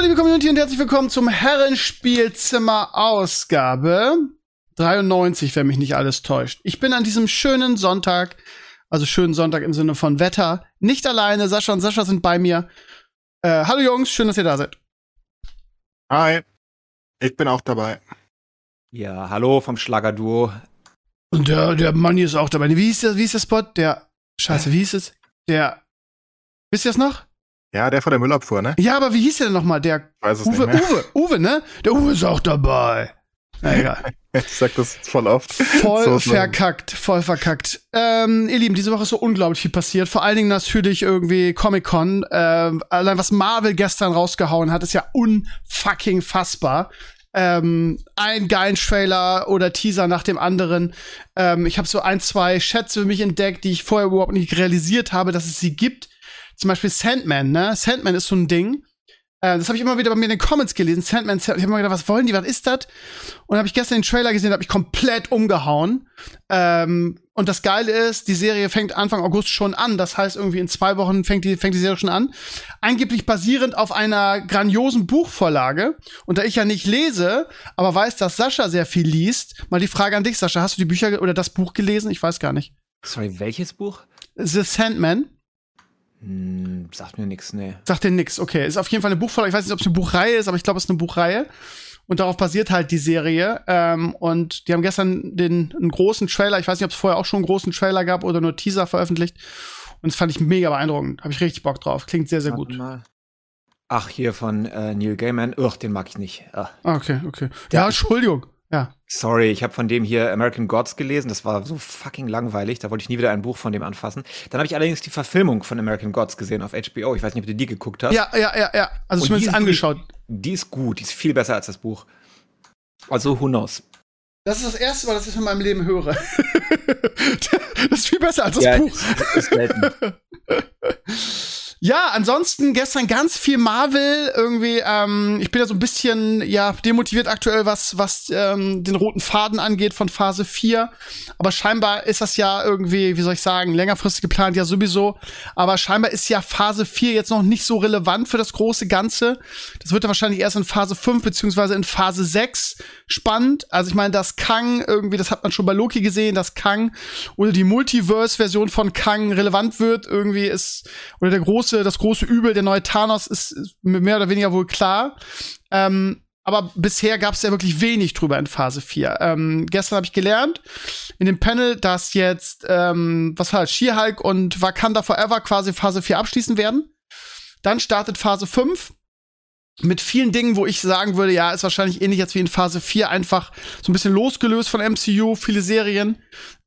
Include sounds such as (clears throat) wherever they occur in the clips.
Hallo liebe Community und herzlich willkommen zum Herrenspielzimmer Ausgabe 93, wenn mich nicht alles täuscht. Ich bin an diesem schönen Sonntag, also schönen Sonntag im Sinne von Wetter, nicht alleine. Sascha und Sascha sind bei mir. Äh, hallo Jungs, schön, dass ihr da seid. Hi, ich bin auch dabei. Ja, hallo vom Schlagerduo. Und der, der Manni ist auch dabei. Wie hieß der, wie hieß der Spot? Der, scheiße, wie hieß es? Der, wisst ihr das noch? Ja, der vor der Müllabfuhr, ne? Ja, aber wie hieß der denn nochmal? Der weiß es Uwe, nicht mehr. Uwe, Uwe, ne? Der Uwe ist auch dabei. Na egal. (laughs) Ich sag das voll oft. Voll So verkackt, voll verkackt. Ähm, ihr Lieben, diese Woche ist so unglaublich viel passiert. Vor allen Dingen natürlich irgendwie Comic-Con. Ähm, allein was Marvel gestern rausgehauen hat, ist ja unfucking fassbar. Ähm, ein geilen Trailer oder Teaser nach dem anderen. Ähm, ich habe so ein, zwei Schätze für mich entdeckt, die ich vorher überhaupt nicht realisiert habe, dass es sie gibt. Zum Beispiel Sandman, ne? Sandman ist so ein Ding. Äh, das habe ich immer wieder bei mir in den Comments gelesen. Sandman, Sandman. ich habe immer gedacht, was wollen die, was ist das? Und habe ich gestern den Trailer gesehen, habe ich komplett umgehauen. Ähm, und das Geile ist, die Serie fängt Anfang August schon an. Das heißt, irgendwie in zwei Wochen fängt die, fängt die Serie schon an. Angeblich basierend auf einer grandiosen Buchvorlage. Und da ich ja nicht lese, aber weiß, dass Sascha sehr viel liest, mal die Frage an dich, Sascha, hast du die Bücher oder das Buch gelesen? Ich weiß gar nicht. Sorry, welches Buch? The Sandman. Hm, sagt mir nix, nee. Sagt dir nix. Okay, ist auf jeden Fall eine Buchvorlage. Ich weiß nicht, ob es eine Buchreihe ist, aber ich glaube, es ist eine Buchreihe. Und darauf basiert halt die Serie. Ähm, und die haben gestern den einen großen Trailer, ich weiß nicht, ob es vorher auch schon einen großen Trailer gab oder nur Teaser veröffentlicht. Und das fand ich mega beeindruckend. Habe ich richtig Bock drauf. Klingt sehr, sehr gut. Mal. Ach, hier von äh, Neil Gaiman. Ugh, den mag ich nicht. Ah. Ah, Okay, okay. Ja, Ja. Entschuldigung. Ja. Sorry, ich habe von dem hier American Gods gelesen. Das war so fucking langweilig. Da wollte ich nie wieder ein Buch von dem anfassen. Dann habe ich allerdings die Verfilmung von American Gods gesehen auf HBO. Ich weiß nicht, ob du die geguckt hast. Ja, ja, ja, ja. Also Und zumindest die angeschaut. Die ist gut. Die ist viel besser als das Buch. Also, who knows? Das ist das erste Mal, dass ich von meinem Leben höre. (laughs) das ist viel besser als das ja, Buch. Ist, ist. (laughs) Ja, ansonsten gestern ganz viel Marvel irgendwie. Ähm, ich bin ja so ein bisschen ja demotiviert aktuell, was was ähm, den roten Faden angeht von Phase 4. Aber scheinbar ist das ja irgendwie, wie soll ich sagen, längerfristig geplant ja sowieso. Aber scheinbar ist ja Phase 4 jetzt noch nicht so relevant für das große Ganze. Das wird dann wahrscheinlich erst in Phase 5 beziehungsweise in Phase 6 spannend. Also ich meine, dass Kang irgendwie, das hat man schon bei Loki gesehen, dass Kang oder die Multiverse-Version von Kang relevant wird, irgendwie ist, oder der große, das große Übel, der neue Thanos, ist, ist mehr oder weniger wohl klar. Ähm, aber bisher gab es ja wirklich wenig drüber in Phase 4. Ähm, gestern habe ich gelernt in dem Panel, dass jetzt, ähm, was das, She-Hulk und Wakanda Forever quasi Phase 4 abschließen werden. Dann startet Phase 5 mit vielen Dingen, wo ich sagen würde, ja, ist wahrscheinlich ähnlich jetzt wie in Phase 4, einfach so ein bisschen losgelöst von MCU, viele Serien.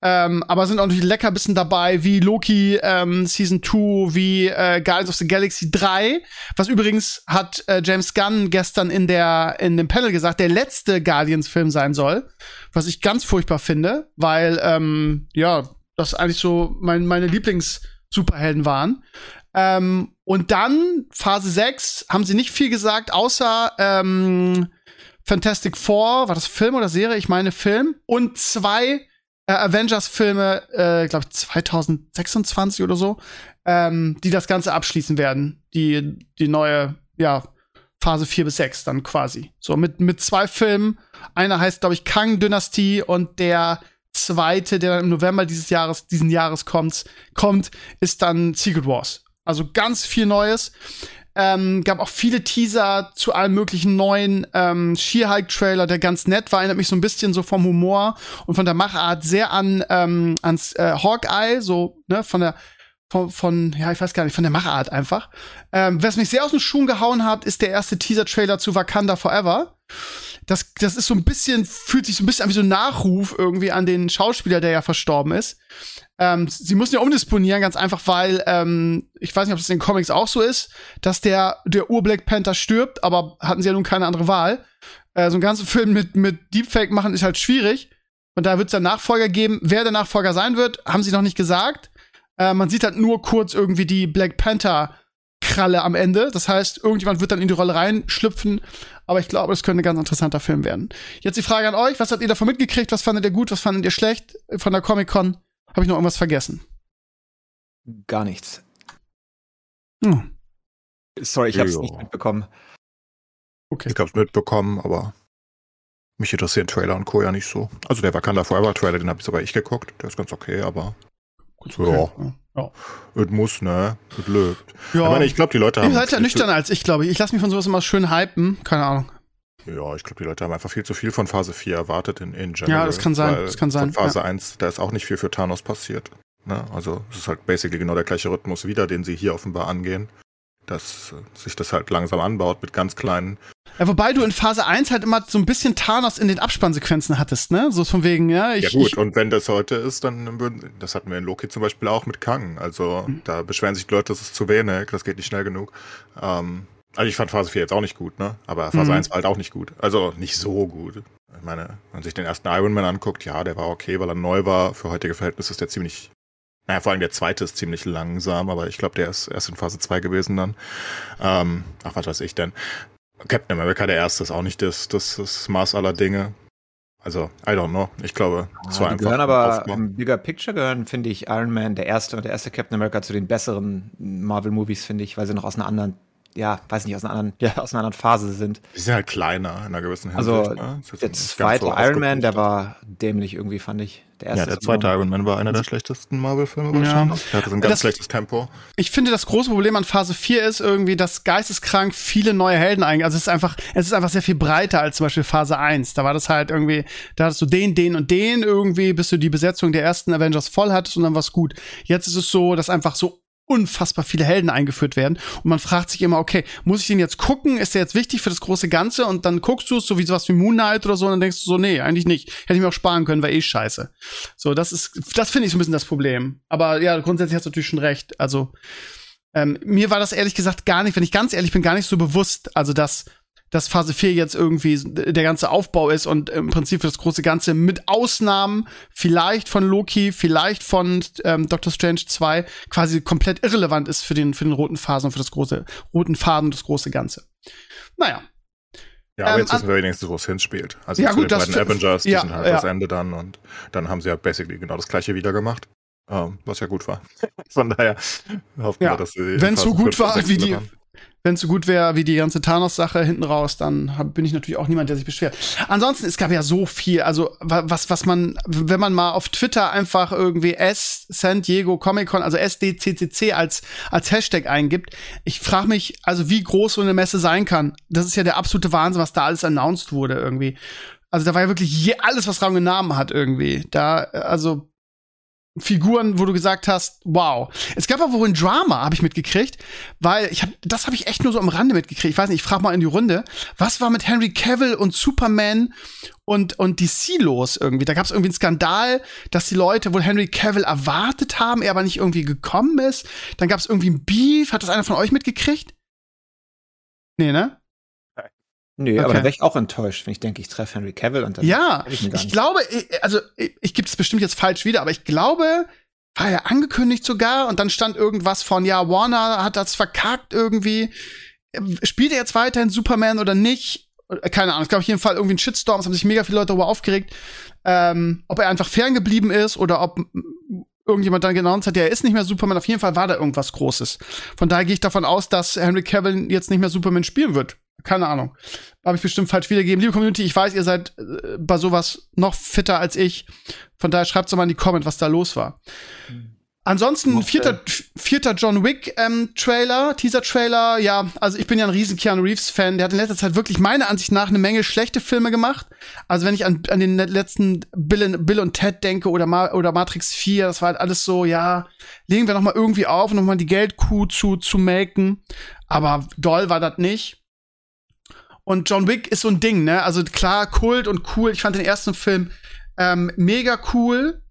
Ähm, aber sind auch natürlich Leckerbissen dabei, wie Loki ähm, Season 2, wie äh, Guardians of the Galaxy 3. Was übrigens hat äh, James Gunn gestern in der in dem Panel gesagt, der letzte Guardians-Film sein soll. Was ich ganz furchtbar finde, weil ähm, ja, das eigentlich so mein, meine Lieblings-Superhelden waren. Ähm, und dann, Phase 6, haben sie nicht viel gesagt, außer ähm, Fantastic Four, war das Film oder Serie? Ich meine Film. Und zwei äh, Avengers-Filme, äh, glaube ich, 2026 oder so, ähm, die das Ganze abschließen werden. Die, die neue, ja, Phase 4 bis 6 dann quasi. So, mit, mit zwei Filmen. Einer heißt, glaube ich, Kang-Dynastie und der zweite, der dann im November dieses Jahres, diesen Jahres kommt, kommt, ist dann Secret Wars. Also ganz viel Neues. Ähm, gab auch viele Teaser zu allen möglichen neuen ähm, She-Hulk-Trailer, der ganz nett war, erinnert mich so ein bisschen so vom Humor und von der Machart sehr an ähm, ans äh, Hawkeye, so ne, von der von, von, ja, ich weiß gar nicht, von der Machart einfach. Ähm, was mich sehr aus den Schuhen gehauen hat, ist der erste Teaser-Trailer zu Wakanda Forever. Das, das ist so ein bisschen, fühlt sich so ein bisschen an wie so ein Nachruf irgendwie an den Schauspieler, der ja verstorben ist. Ähm, sie müssen ja umdisponieren, ganz einfach, weil ähm, ich weiß nicht, ob das in den Comics auch so ist, dass der, der Ur-Black Panther stirbt, aber hatten sie ja nun keine andere Wahl. Äh, so einen ganzen Film mit, mit Deepfake machen ist halt schwierig. Und da wird es einen Nachfolger geben. Wer der Nachfolger sein wird, haben sie noch nicht gesagt. Äh, man sieht halt nur kurz irgendwie die Black Panther Kralle am Ende. Das heißt, irgendjemand wird dann in die Rolle reinschlüpfen. Aber ich glaube, es könnte ein ganz interessanter Film werden. Jetzt die Frage an euch: Was habt ihr davon mitgekriegt? Was fandet ihr gut? Was fandet ihr schlecht von der Comic Con? Habe ich noch irgendwas vergessen? Gar nichts. Hm. Sorry, ich habe es Jo. nicht mitbekommen. Okay. Ich hab's mitbekommen, aber mich interessieren Trailer und Co. ja nicht so. Also der Wakanda Forever Trailer, den habe ich sogar ich geguckt. Der ist ganz okay, aber Gut, Ja. Ja. es muss, ne? Es löbt. ja. Ich meine, ich glaube, die Leute haben. Ihr seid ja nüchterner als ich, glaube ich. Ich lasse mich von sowas immer schön hypen. Keine Ahnung. Ja, ich glaube, die Leute haben einfach viel zu viel von Phase 4 erwartet in, in general. Ja, das kann sein, das kann sein, Von Phase 1, da ist auch nicht viel für Thanos passiert. Ne? Also es ist halt basically genau der gleiche Rhythmus wieder, den sie hier offenbar angehen. Dass äh, sich das halt langsam anbaut mit ganz kleinen. Ja, wobei du in Phase 1 halt immer so ein bisschen Thanos in den Abspannsequenzen hattest, ne? So von wegen, ja, ich. ja gut, ich, und wenn das heute ist, dann würden, das hatten wir in Loki zum Beispiel auch mit Kang. Also Mhm. da beschweren sich die Leute, das ist zu wenig, das geht nicht schnell genug. Ähm, also ich fand Phase 4 jetzt auch nicht gut, ne? Aber Phase Mhm. 1 war halt auch nicht gut. Also nicht so gut. Ich meine, wenn man sich den ersten Iron Man anguckt, ja, der war okay, weil er neu war. Für heutige Verhältnisse ist der ziemlich, naja, vor allem der zweite ist ziemlich langsam, aber ich glaube, der ist erst in Phase 2 gewesen dann. Ähm, ach, was weiß ich denn. Captain America, der erste, ist auch nicht das, das, das Maß aller Dinge. Also, I don't know. Ich glaube, es war die einfach gehören aber Aufbau. im Bigger Picture gehören, finde ich, Iron Man, der erste und der erste Captain America zu den besseren Marvel-Movies, finde ich, weil sie noch aus einer anderen, ja, weiß nicht, aus einer anderen, ja, aus einer anderen Phase sind. Die sind halt kleiner in einer gewissen Hinsicht. Also, ne? Der zweite so Iron Man, der war dämlich irgendwie, fand ich. Der erste Ja, der zweite Iron Man war einer der schlechtesten Marvel-Filme Ja. wahrscheinlich. Der hatte so ein ganz Das- schlechtes Tempo. ich finde, das große Problem an Phase 4 ist irgendwie, dass geisteskrank viele neue Helden eigentlich. Also es ist einfach, es ist einfach sehr viel breiter als zum Beispiel Phase 1. Da war das halt irgendwie, da hattest du den, den und den irgendwie, bis du die Besetzung der ersten Avengers voll hattest und dann war's gut. Jetzt ist es so, dass einfach so unfassbar viele Helden eingeführt werden und man fragt sich immer, okay, muss ich den jetzt gucken? Ist der jetzt wichtig für das große Ganze? Und dann guckst du es so wie sowas wie Moon Knight oder so und dann denkst du so, nee, eigentlich nicht. Hätte ich mir auch sparen können, war eh scheiße. So, das ist, das finde ich so ein bisschen das Problem. Aber ja, grundsätzlich hast du natürlich schon recht. Also, ähm, mir war das ehrlich gesagt gar nicht, wenn ich ganz ehrlich bin, gar nicht so bewusst, also dass, dass Phase 4 jetzt irgendwie der ganze Aufbau ist und im Prinzip für das große Ganze mit Ausnahmen vielleicht von Loki, vielleicht von ähm, Doctor Strange 2 quasi komplett irrelevant ist für den, für den roten Phasen und für das große, roten Faden und das große Ganze. Naja. Ja, aber Ähm, jetzt wissen wir wenigstens, wo es hinspielt. Also Ja, zu gut, den beiden Avengers, die ja, sind halt ja. das Ende dann und dann haben sie ja basically genau das gleiche wieder gemacht. Ähm, was ja gut war. (laughs) Von daher hoffen Ja, wir, dass sie. wenn's so Phase gut war, wie die- waren. Wenn es so gut wäre wie die ganze Thanos-Sache hinten raus, dann hab, bin ich natürlich auch niemand, der sich beschwert. Ansonsten, es gab ja so viel, also wa- was, was man, wenn man mal auf Twitter einfach irgendwie S San Diego Comic Con, also SDCCC als, als Hashtag eingibt, ich frage mich, also wie groß so eine Messe sein kann. Das ist ja der absolute Wahnsinn, was da alles announced wurde irgendwie. Also da war ja wirklich je, alles, was und Namen hat irgendwie. Da, also Figuren, wo du gesagt hast, wow. Es gab aber wohl ein Drama, habe ich mitgekriegt, weil ich hab, das habe ich echt nur so am Rande mitgekriegt. Ich weiß nicht, ich frage mal in die Runde, was war mit Henry Cavill und Superman und und DC los irgendwie? Da gab es irgendwie einen Skandal, dass die Leute wohl Henry Cavill erwartet haben, er aber nicht irgendwie gekommen ist. Dann gab es irgendwie ein Beef. Hat das einer von euch mitgekriegt? Nee, ne? Nee, Okay. aber da wäre ich auch enttäuscht, wenn ich denke, ich treffe Henry Cavill und dann. Ja, ich ich glaube, ich- also ich, ich gebe es bestimmt jetzt falsch wieder, aber ich glaube, war ja angekündigt sogar und dann stand irgendwas von, ja, Warner hat das verkackt irgendwie. Spielt er jetzt weiterhin Superman oder nicht? Keine Ahnung, es gab auf jeden Fall irgendwie einen Shitstorm, es haben sich mega viele Leute darüber aufgeregt, ähm, ob er einfach ferngeblieben ist oder ob irgendjemand dann genannt hat, der ist nicht mehr Superman. Auf jeden Fall war da irgendwas Großes. Von daher gehe ich davon aus, dass Henry Cavill jetzt nicht mehr Superman spielen wird. Keine Ahnung. Habe ich bestimmt falsch wiedergegeben. Liebe Community, ich weiß, ihr seid äh, bei sowas noch fitter als ich. Von daher schreibt doch mal in die Comment, was da los war. Ansonsten Mochte- vierter, vierter John Wick ähm, Trailer, Teaser Trailer. Ja, also ich bin ja ein riesen Keanu Reeves Fan. Der hat in letzter Zeit wirklich meiner Ansicht nach eine Menge schlechte Filme gemacht. Also wenn ich an, an den letzten Bill, und- Bill und Ted denke oder, Ma oder Matrix 4, das war halt alles so, ja, legen wir noch mal irgendwie auf, noch mal die Geldkuh zu zu melken. Aber doll war das nicht. Und John Wick ist so ein Ding, ne? Also klar, Kult und cool. Ich fand den ersten Film ähm, mega cool.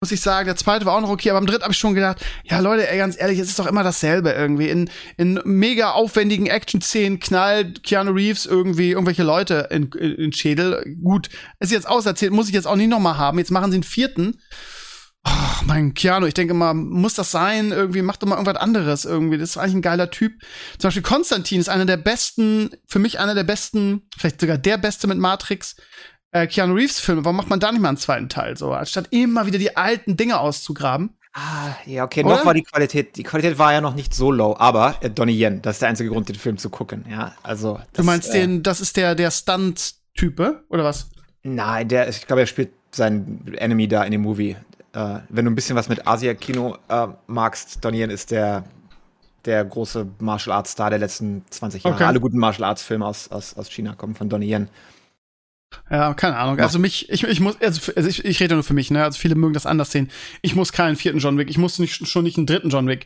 muss ich sagen. Der zweite war auch noch okay, aber am dritten habe ich schon gedacht, ja Leute, ey, ganz ehrlich, es ist doch immer dasselbe irgendwie. In, in mega aufwendigen Action-Szenen knallt Keanu Reeves irgendwie irgendwelche Leute in, in, in Schädel. Gut, ist jetzt auserzählt, muss ich jetzt auch nicht noch mal haben. Jetzt machen sie einen vierten. Oh, mein Keanu, ich denke mal, muss das sein? Irgendwie, mach doch mal irgendwas anderes irgendwie. Das ist eigentlich ein geiler Typ. Zum Beispiel Konstantin ist einer der besten, für mich einer der besten, vielleicht sogar der beste mit Matrix äh, Keanu Reeves Filme, warum macht man da nicht mal einen zweiten Teil so, anstatt immer wieder die alten Dinge auszugraben? Ah, ja, okay, Oder? noch war die Qualität, die Qualität war ja noch nicht so low, aber äh, Donnie Yen, das ist der einzige Grund, den Film zu gucken, ja, also. Das, du meinst äh, den, das ist der, der Stunt-Type, oder was? Nein, der, ich glaube, er spielt seinen Enemy da in dem Movie. Äh, wenn du ein bisschen was mit Asia-Kino äh, magst, Donnie Yen ist der, der große Martial Arts Star der letzten 20 Jahre. Okay. Alle guten Martial Arts Filme aus, aus, aus China kommen von Donnie Yen. Ja, keine Ahnung. Also mich, ich, ich muss, also, also ich, ich rede nur für mich, ne? Also viele mögen das anders sehen. Ich muss keinen vierten John Wick. Ich muss nicht, schon nicht einen dritten John Wick.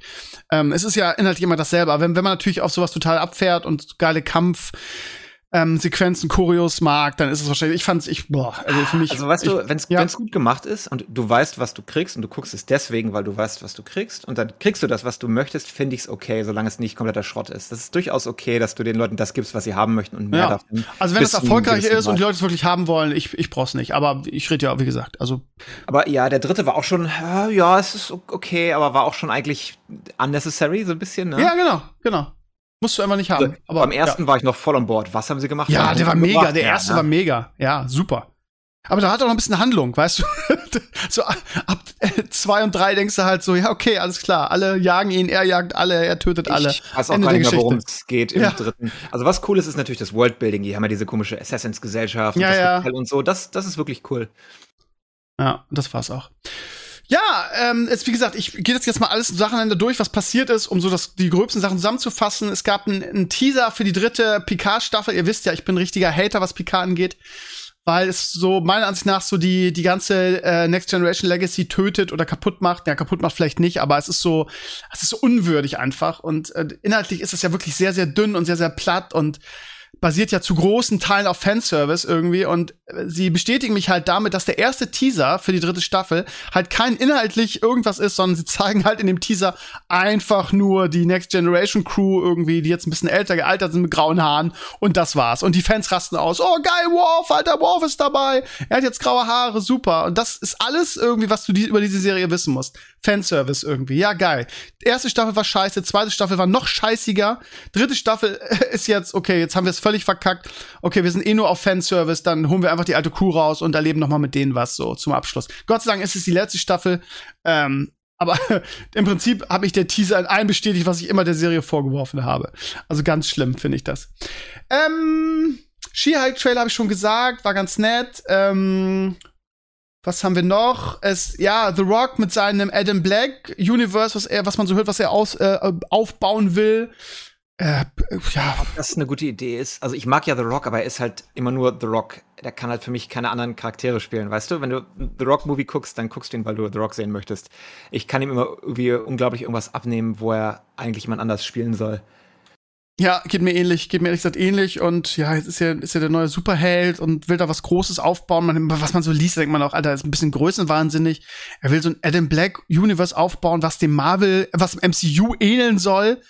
Ähm, es ist ja inhaltlich immer dasselbe. Aber wenn, wenn man natürlich auf sowas total abfährt und geile Kampf, ähm, Sequenzen, Choreos mag, dann ist es wahrscheinlich, ich fand's, ich, boah, also für mich. Also weißt ich, du, wenn's, ja. wenn's gut gemacht ist und du weißt, was du kriegst und du guckst es deswegen, weil du weißt, was du kriegst und dann kriegst du das, was du möchtest, finde ich's okay, solange es nicht kompletter Schrott ist. Das ist durchaus okay, dass du den Leuten das gibst, was sie haben möchten und mehr ja. davon. Also wenn es erfolgreich ist und die Leute es wirklich haben wollen, ich, ich brauch's nicht. Aber ich rede ja, wie gesagt, also. Aber ja, der dritte war auch schon, ja, es ist okay, aber war auch schon eigentlich unnecessary, so ein bisschen, ne? Ja, genau, genau. Musst du einfach nicht haben. Also, aber beim ersten ja. war ich noch voll on board. Was haben sie gemacht? Ja, der war mega. Gemacht? Der erste ja, war mega. Ja, super. Aber da hat er noch ein bisschen Handlung, weißt du? (laughs) so ab zwei und drei denkst du halt so, ja, okay, alles klar. Alle jagen ihn, er jagt alle, er tötet alle. Ich weiß auch Ende gar nicht mehr, worum es geht im ja. dritten. Also was cool ist, ist natürlich das Worldbuilding. Die haben ja diese komische Assassins-Gesellschaft ja, und, ja. und so. Das, das ist wirklich cool. Ja, das war's auch. Ähm, jetzt, wie gesagt, ich gehe jetzt, jetzt mal alles Sachen durch, was passiert ist, um so das, die gröbsten Sachen zusammenzufassen. Es gab einen Teaser für die dritte Picard-Staffel. Ihr wisst ja, ich bin richtiger Hater, was Picard angeht. Weil es so meiner Ansicht nach so die, die ganze äh, Next Generation Legacy tötet oder kaputt macht. Ja, kaputt macht vielleicht nicht, aber es ist so, es ist so unwürdig einfach. Und äh, inhaltlich ist es ja wirklich sehr, sehr dünn und sehr, sehr platt und basiert ja zu großen Teilen auf Fanservice irgendwie und sie bestätigen mich halt damit, dass der erste Teaser für die dritte Staffel halt kein inhaltlich irgendwas ist, sondern sie zeigen halt in dem Teaser einfach nur die Next Generation Crew irgendwie, die jetzt ein bisschen älter gealtert sind mit grauen Haaren und das war's. Und die Fans rasten aus. Oh geil, Worf, alter Worf ist dabei. Er hat jetzt graue Haare, super. Und das ist alles irgendwie, was du die, über diese Serie wissen musst. Fanservice irgendwie. Ja, geil. Erste Staffel war scheiße, zweite Staffel war noch scheißiger. Dritte Staffel (laughs) ist jetzt, okay, jetzt haben wir es völlig verkackt. Okay, wir sind eh nur auf Fanservice, dann holen wir einfach die alte Kuh raus und erleben noch mal mit denen was so zum Abschluss. Gott sei Dank ist es die letzte Staffel. Ähm, aber (laughs) im Prinzip habe ich der Teaser in allem bestätigt, was ich immer der Serie vorgeworfen habe. Also ganz schlimm finde ich das. Ähm, She-Hulk-Trailer habe ich schon gesagt, war ganz nett. Ähm, was haben wir noch? Es, ja, The Rock mit seinem Adam Black Universe, was er, was man so hört, was er aus, äh, aufbauen will. Äh, ja. Ob das eine gute Idee ist. Also ich mag ja The Rock, aber er ist halt immer nur The Rock. Der kann halt für mich keine anderen Charaktere spielen. Weißt du, wenn du The Rock Movie guckst, dann guckst du ihn, weil du The Rock sehen möchtest. Ich kann ihm immer irgendwie unglaublich irgendwas abnehmen, wo er eigentlich jemand anders spielen soll. Ja, geht mir ähnlich, geht mir ehrlich gesagt ähnlich. Und ja, jetzt ist ja, ist ja der neue Superheld und will da was Großes aufbauen. Man, was man so liest, denkt man auch, Alter, ist ein bisschen größenwahnsinnig. Er will so ein Adam Black Universe aufbauen, was dem Marvel, was dem MCU ähneln soll.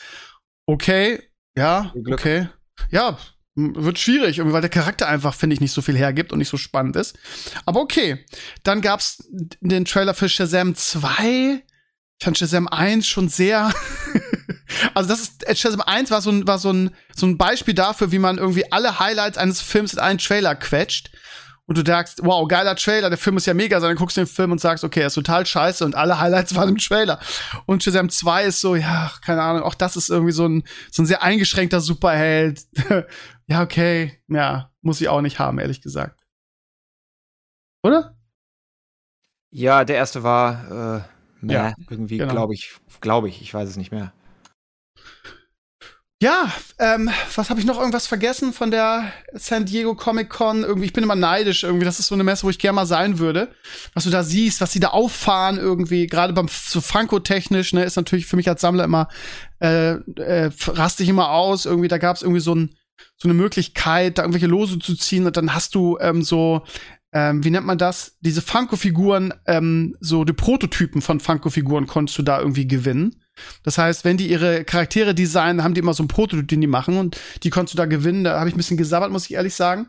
Okay, ja, okay. Ja, wird schwierig, weil der Charakter einfach, finde ich, nicht so viel hergibt und nicht so spannend ist. Aber okay. Dann gab's den Trailer für Shazam 2. Ich fand Shazam 1 schon sehr (laughs) Also das ist Edge 1 war so ein war so ein so ein Beispiel dafür, wie man irgendwie alle Highlights eines Films in einen Trailer quetscht und du sagst, wow, geiler Trailer, der Film ist ja mega, sondern guckst den Film und sagst, okay, er ist total scheiße und alle Highlights (laughs) waren im Trailer. Und Shazam 2 ist so, ja, keine Ahnung, auch das ist irgendwie so ein so ein sehr eingeschränkter Superheld. (laughs) ja, okay, ja, muss ich auch nicht haben, ehrlich gesagt. Oder? Ja, der erste war äh, ja, irgendwie, genau. glaube ich, glaube ich, ich weiß es nicht mehr. Ja, ähm, was habe ich noch irgendwas vergessen von der San Diego Comic Con? Irgendwie, ich bin immer neidisch irgendwie. Das ist so eine Messe, wo ich gerne mal sein würde. Was du da siehst, was sie da auffahren irgendwie, gerade beim so Franco-technisch, ne, ist natürlich für mich als Sammler immer äh, äh, raste ich immer aus. Irgendwie, da gab es irgendwie so ein so eine Möglichkeit, da irgendwelche Lose zu ziehen und dann hast du ähm, so ähm, wie nennt man das? Diese Funko-Figuren, ähm, so die Prototypen von Funko-Figuren konntest du da irgendwie gewinnen. Das heißt, wenn die ihre Charaktere designen, haben die immer so einen Prototyp, den die machen und die konntest du da gewinnen. Da habe ich ein bisschen gesabbert, muss ich ehrlich sagen.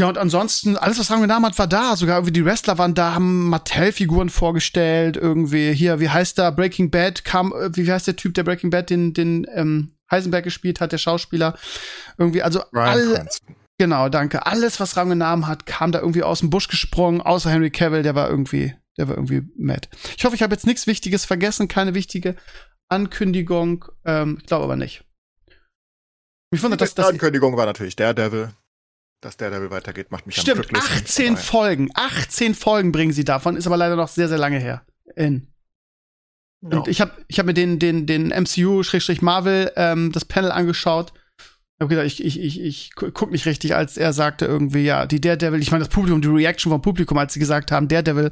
Ja, und ansonsten, alles, was Namen hat, war da. Sogar irgendwie die Wrestler waren da, haben Mattel-Figuren vorgestellt. Irgendwie hier, wie heißt da, Breaking Bad kam, äh, wie heißt der Typ, der Breaking Bad den, den ähm, Heisenberg gespielt hat, der Schauspieler. Irgendwie, also Ryan alle, Cranston. Genau, danke. Alles, was Rang und Namen hat, kam da irgendwie aus dem Busch gesprungen, außer Henry Cavill, der war irgendwie, der war irgendwie mad. Ich hoffe, ich habe jetzt nichts Wichtiges vergessen, keine wichtige Ankündigung. Ähm, ich glaube aber nicht. Mich wundert, dass Die das. Ankündigung war natürlich Daredevil. Dass Daredevil weitergeht, macht mich am Stimmt, glücklichsten. 18 Nein. Folgen. 18 Folgen bringen sie davon, ist aber leider noch sehr, sehr lange her. In. Ja. Und ich habe ich hab mir den, den, den MCU-Marvel ähm, das Panel angeschaut. Ich habe gedacht, ich, ich, ich, ich gu- guck nicht richtig, als er sagte irgendwie, ja, die Daredevil, ich meine das Publikum, die Reaction vom Publikum, als sie gesagt haben, Daredevil,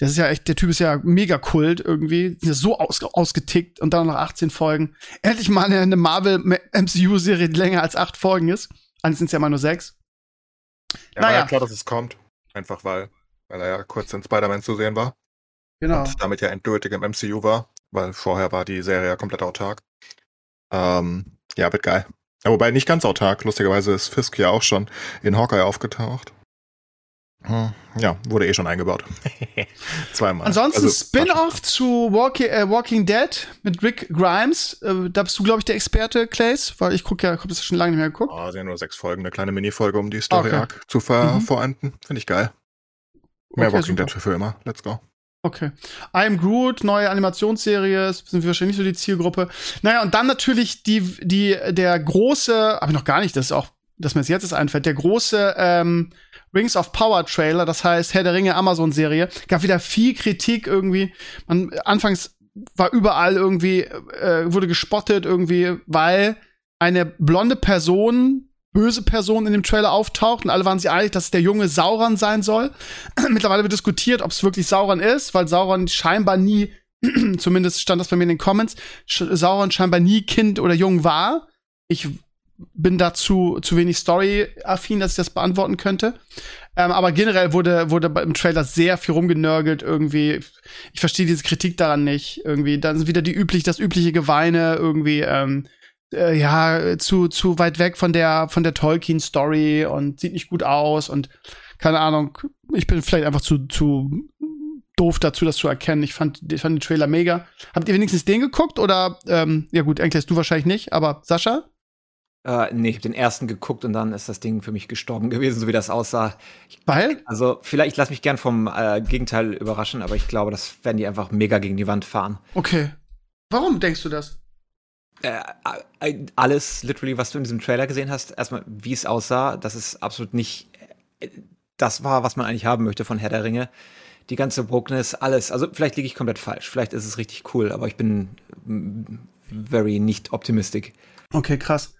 das ist ja echt, der Typ ist ja mega Kult irgendwie, ist ja so aus, ausgetickt und dann noch 18 Folgen. Endlich mal eine, eine Marvel-MCU-Serie, die länger als acht Folgen ist. Eigentlich sind es ja immer nur sechs. Ja, war naja. ja klar, dass es kommt. Einfach weil, weil er ja kurz in Spider-Man zu sehen war. Genau. Und damit ja endgültig im MCU war. Weil vorher war die Serie ja komplett autark. Ähm, ja, wird geil. Ja, wobei nicht ganz autark. Lustigerweise ist Fisk ja auch schon in Hawkeye aufgetaucht. Hm, Ja, wurde eh schon eingebaut. (laughs) Zweimal. Ansonsten Also, Spin-off zu Walking, äh, Walking Dead mit Rick Grimes. Äh, da bist du, glaube ich, der Experte, Clays, weil ich gucke ja, hab das schon lange nicht mehr geguckt. Oh, sind nur sechs Folgen, eine kleine Minifolge, um die Story Okay. Arc zu ver Mhm. vorenden. Finde ich geil. Mehr Okay, Walking super. Dead für, für immer. Let's go. Okay. I am Groot, neue Animationsserie, sind wir wahrscheinlich nicht so die Zielgruppe. Naja, und dann natürlich die, die, der große, habe ich noch gar nicht, das ist auch, dass mir das jetzt erst einfällt, der große ähm, Rings of Power Trailer, das heißt Herr der Ringe Amazon-Serie, gab wieder viel Kritik irgendwie. Man, anfangs war überall irgendwie, äh, wurde gespottet irgendwie, weil eine blonde Person, böse Person in dem Trailer auftaucht und alle waren sich einig, dass es der junge Sauron sein soll. (clears throat) Mittlerweile wird diskutiert, ob es wirklich Sauron ist, weil Sauron scheinbar nie, (clears throat) zumindest stand das bei mir in den Comments, Sauron scheinbar nie Kind oder jung war. Ich bin dazu zu wenig Story-affin, dass ich das beantworten könnte. Ähm, aber generell wurde, wurde im Trailer sehr viel rumgenörgelt irgendwie. Ich verstehe diese Kritik daran nicht. Irgendwie, dann sind wieder die üblich, das übliche Geweine irgendwie, ähm, äh, ja, zu, zu weit weg von der, von der Tolkien-Story und sieht nicht gut aus und keine Ahnung. Ich bin vielleicht einfach zu, zu doof dazu, das zu erkennen. Ich fand, ich fand den Trailer mega. Habt ihr wenigstens den geguckt oder, ähm, ja gut, eigentlich du wahrscheinlich nicht, aber Sascha? Äh, nee, ich habe den ersten geguckt und dann ist das Ding für mich gestorben (laughs) gewesen, so wie das aussah. Weil? Also vielleicht, ich lasse mich gern vom äh, Gegenteil überraschen, aber ich glaube, das werden die einfach mega gegen die Wand fahren. Okay. Warum denkst du das? Äh, äh, alles, literally, was du in diesem Trailer gesehen hast, erstmal, wie es aussah, das ist absolut nicht äh, das war, was man eigentlich haben möchte von Herr der Ringe. Die ganze Brokenness, alles. Also vielleicht liege ich komplett falsch. Vielleicht ist es richtig cool, aber ich bin mm, very nicht optimistic. Okay, krass.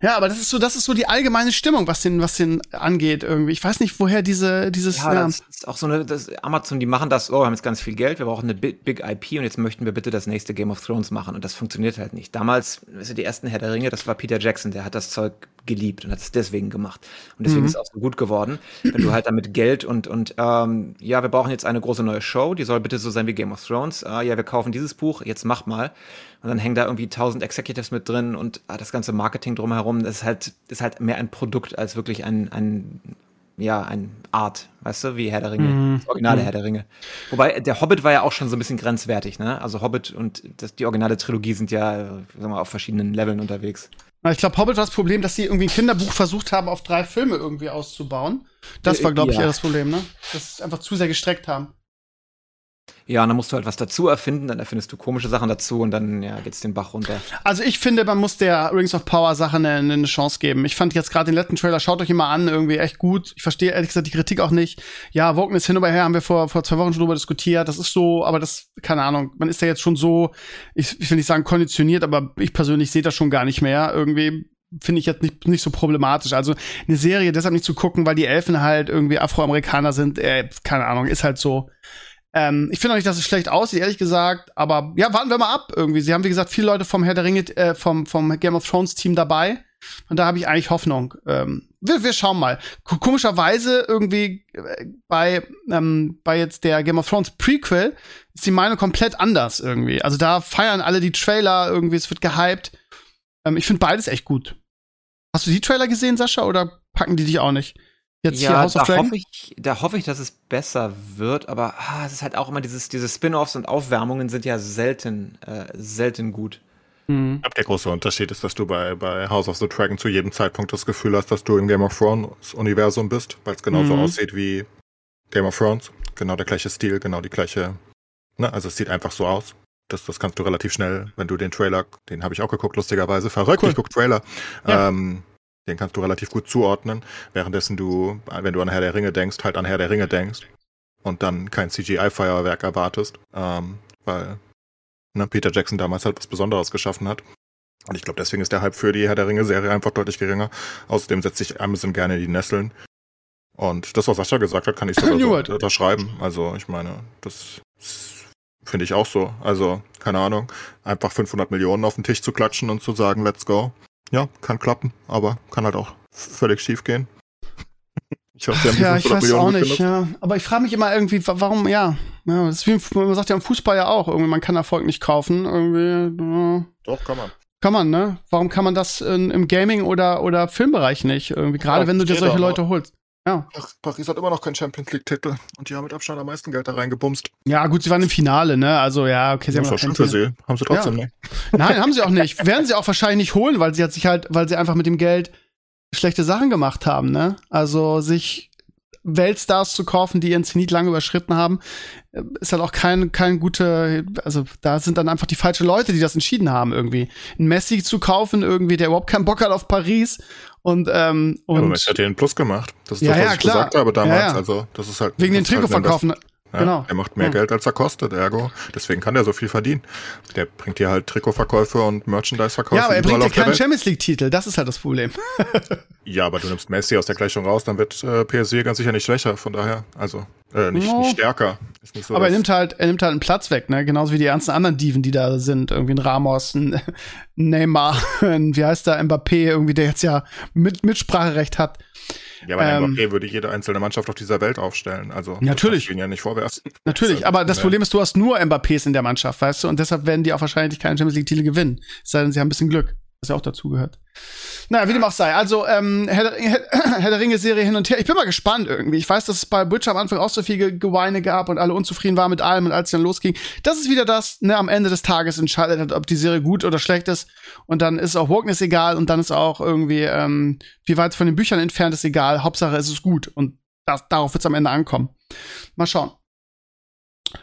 Ja, aber das ist so, das ist so die allgemeine Stimmung, was den, was den angeht irgendwie. Ich weiß nicht, woher diese, dieses, Ja, ja, das ist auch so eine, das, Amazon, die machen das, oh, wir haben jetzt ganz viel Geld, wir brauchen eine Big, Big IP und jetzt möchten wir bitte das nächste Game of Thrones machen und das funktioniert halt nicht. Damals, weißt du, die ersten Herr der Ringe, das war Peter Jackson, der hat das Zeug geliebt und hat es deswegen gemacht. Und deswegen Mhm. ist es auch so gut geworden, wenn du halt damit Geld und, und ähm, ja, wir brauchen jetzt eine große neue Show, die soll bitte so sein wie Game of Thrones. Ah, ja, wir kaufen dieses Buch, jetzt mach mal. Und dann hängen da irgendwie tausend Executives mit drin und ah, das ganze Marketing drumherum, das ist halt, ist halt mehr ein Produkt als wirklich ein, ein ja, ein Art, weißt du, wie Herr der Ringe, Mhm. das originale Mhm. Herr der Ringe. Wobei, der Hobbit war ja auch schon so ein bisschen grenzwertig, ne? Also Hobbit und das, die originale Trilogie sind ja, sagen wir mal, auf verschiedenen Leveln unterwegs. Ich glaube, Hobbit war das Problem, dass sie irgendwie ein Kinderbuch versucht haben, auf drei Filme irgendwie auszubauen. Das Äh, war, glaube ich, ja. eher das Problem, ne? Dass sie es einfach zu sehr gestreckt haben. Ja, und dann musst du halt was dazu erfinden, dann erfindest du komische Sachen dazu und dann, ja, geht's den Bach runter. Also ich finde, man muss der Rings of Power Sache eine, eine Chance geben. Ich fand jetzt gerade den letzten Trailer, schaut euch immer an, irgendwie echt gut. Ich verstehe ehrlich gesagt die Kritik auch nicht. Ja, Woken ist hin und her, haben wir vor, vor zwei Wochen schon drüber diskutiert. Das ist so, aber das, keine Ahnung, man ist da jetzt schon so, ich, ich will nicht sagen konditioniert, aber ich persönlich sehe das schon gar nicht mehr. Irgendwie finde ich jetzt nicht, nicht so problematisch. Also eine Serie deshalb nicht zu gucken, weil die Elfen halt irgendwie Afroamerikaner sind, äh, keine Ahnung, ist halt so. Ähm, ich finde auch nicht, dass es schlecht aussieht, ehrlich gesagt. Aber ja, warten wir mal ab irgendwie. Sie haben, wie gesagt, viele Leute vom Herr der Ringe, äh, vom, vom Game of Thrones Team dabei. Und da habe ich eigentlich Hoffnung. Ähm, wir, wir schauen mal. Komischerweise irgendwie äh, bei, ähm, bei jetzt der Game of Thrones Prequel ist die Meinung komplett anders irgendwie. Also da feiern alle die Trailer irgendwie, es wird gehypt. Ähm, ich finde beides echt gut. Hast du die Trailer gesehen, Sascha, oder packen die dich auch nicht? Jetzt ja, da hoffe, ich, da hoffe ich, dass es besser wird, aber ah, es ist halt auch immer dieses, diese Spin-offs und Aufwärmungen sind ja selten, äh, selten gut. Mhm. Der große Unterschied ist, dass du bei, bei House of the Dragon zu jedem Zeitpunkt das Gefühl hast, dass du im Game of Thrones Universum bist, weil es genauso mhm. aussieht wie Game of Thrones. Genau der gleiche Stil, genau die gleiche, ne, also es sieht einfach so aus. Das, das kannst du relativ schnell, wenn du den Trailer, den habe ich auch geguckt, lustigerweise, verrückt, cool. ich guck Trailer, ja. ähm, den kannst du relativ gut zuordnen, währenddessen du, wenn du an Herr der Ringe denkst, halt an Herr der Ringe denkst und dann kein CGI-Feuerwerk erwartest, ähm, weil ne, Peter Jackson damals halt was Besonderes geschaffen hat. Und ich glaube, deswegen ist der Hype für die Herr der Ringe-Serie einfach deutlich geringer. Außerdem setzt sich Amazon gerne in die Nesseln. Und das, was Sascha gesagt hat, kann ich (laughs) sogar so unterschreiben. Also, ich meine, das finde ich auch so. Also, keine Ahnung, einfach 500 Millionen auf den Tisch zu klatschen und zu sagen, let's go ja, kann klappen, aber kann halt auch völlig schief gehen. (laughs) Ich hoffe, ja, ich weiß Millionen auch nicht, ja. Aber ich frage mich immer irgendwie, warum, ja. ja das ist wie, man sagt ja im Fußball ja auch, irgendwie, man kann Erfolg nicht kaufen. Irgendwie, ja. Doch, kann man. Kann man, ne? Warum kann man das in, im Gaming- oder, oder Filmbereich nicht? Irgendwie, gerade ja, wenn du dir solche Leute holst. Ja. Paris hat immer noch keinen Champions League-Titel und die haben mit Abstand am meisten Geld da reingebumst. Ja, gut, sie waren im Finale, ne? Also ja, okay, sie das haben war schön für sie. Haben sie trotzdem ja. nicht. (laughs) Nein, haben sie auch nicht. Werden sie auch wahrscheinlich nicht holen, weil sie hat sich halt, weil sie einfach mit dem Geld schlechte Sachen gemacht haben, ne? Also sich Weltstars zu kaufen, die ihren Zenit lange überschritten haben, äh, ist halt auch kein, kein gute, also da sind dann einfach die falschen Leute, die das entschieden haben irgendwie. Ein Messi zu kaufen irgendwie, der überhaupt keinen Bock hat auf Paris und, ähm, und. Aber Messi hat ja einen Plus gemacht. Das ist ja, das, was ja, ich klar. gesagt habe damals. Ja, ja. Also, das ist halt. Wegen den Trikotverkaufen. Halt ja, genau. Er macht mehr ja. Geld, als er kostet, ergo. Deswegen kann er so viel verdienen. Der bringt dir halt Trikotverkäufe und Merchandise-Verkäufe. Ja, aber er bringt dir keinen Champions League-Titel. Das ist halt das Problem. ja, aber du nimmst Messi aus der Gleichung raus, dann wird äh, PSG ganz sicher nicht schwächer. Von daher, also äh, nicht, no. nicht stärker. Nicht so, aber er nimmt halt, er nimmt halt einen Platz weg, ne? Genauso wie die ganzen anderen Diven, die da sind. Irgendwie ein Ramos, ein (laughs) Neymar, ein, wie heißt der, Mbappé, irgendwie, der jetzt ja mit, Mitspracherecht hat. Ja, aber ähm, Mbappé würde jede einzelne Mannschaft auf dieser Welt aufstellen. Also natürlich. Das ihn ja nicht vorwerfen. Natürlich, aber das Problem ist, du hast nur Mbappés in der Mannschaft, weißt du, und deshalb werden die auch wahrscheinlich keine Champions League-Titel gewinnen. Es sei denn, sie haben ein bisschen Glück, was ja auch dazu gehört. Naja, wie dem auch sei. Also, ähm, Herr, Herr, Herr der Ringe-Serie hin und her. Ich bin mal gespannt irgendwie. Ich weiß, dass es bei Butcher am Anfang auch so viel Geweine gab und alle unzufrieden waren mit allem und als es dann losging. Das ist wieder das, ne, am Ende des Tages entscheidet hat, ob die Serie gut oder schlecht ist. Und dann ist auch Wokeness egal und dann ist auch irgendwie, ähm, wie weit es von den Büchern entfernt ist, egal. Hauptsache es ist gut. Und das, darauf wird es am Ende ankommen. Mal schauen.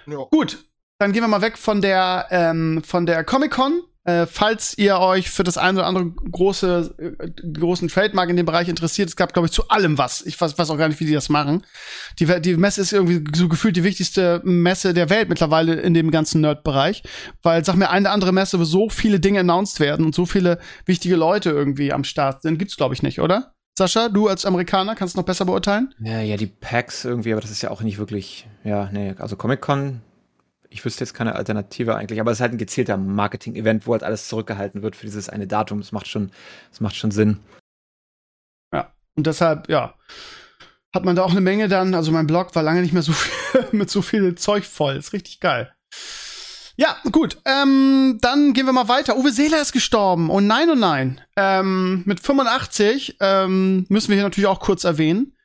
Jo. Gut, dann gehen wir mal weg von der, ähm, von der Comic-Con äh, falls ihr euch für das eine oder andere große, äh, großen Trademark in dem Bereich interessiert, es gab, glaube ich, zu allem was. Ich weiß, weiß auch gar nicht, wie die das machen. Die, die Messe ist irgendwie so gefühlt die wichtigste Messe der Welt mittlerweile in dem ganzen Nerd-Bereich. Weil, sag mir, eine andere Messe, wo so viele Dinge announced werden und so viele wichtige Leute irgendwie am Start sind, gibt's, glaube ich, nicht, oder? Sascha, du als Amerikaner kannst noch besser beurteilen? Ja, ja, die Packs irgendwie, aber das ist ja auch nicht wirklich, ja, nee, also Comic-Con ich wüsste jetzt keine Alternative eigentlich, aber es ist halt ein gezielter Marketing-Event, wo halt alles zurückgehalten wird für dieses eine Datum. Das macht schon, das macht schon Sinn. Ja, und deshalb, ja, hat man da auch eine Menge dann, also mein Blog war lange nicht mehr so viel, (laughs) mit so viel Zeug voll. Ist richtig geil. Ja, gut. Ähm, dann gehen wir mal weiter. Uwe Seeler ist gestorben. Oh nein, oh nein. Ähm, mit 85 ähm, müssen wir hier natürlich auch kurz erwähnen.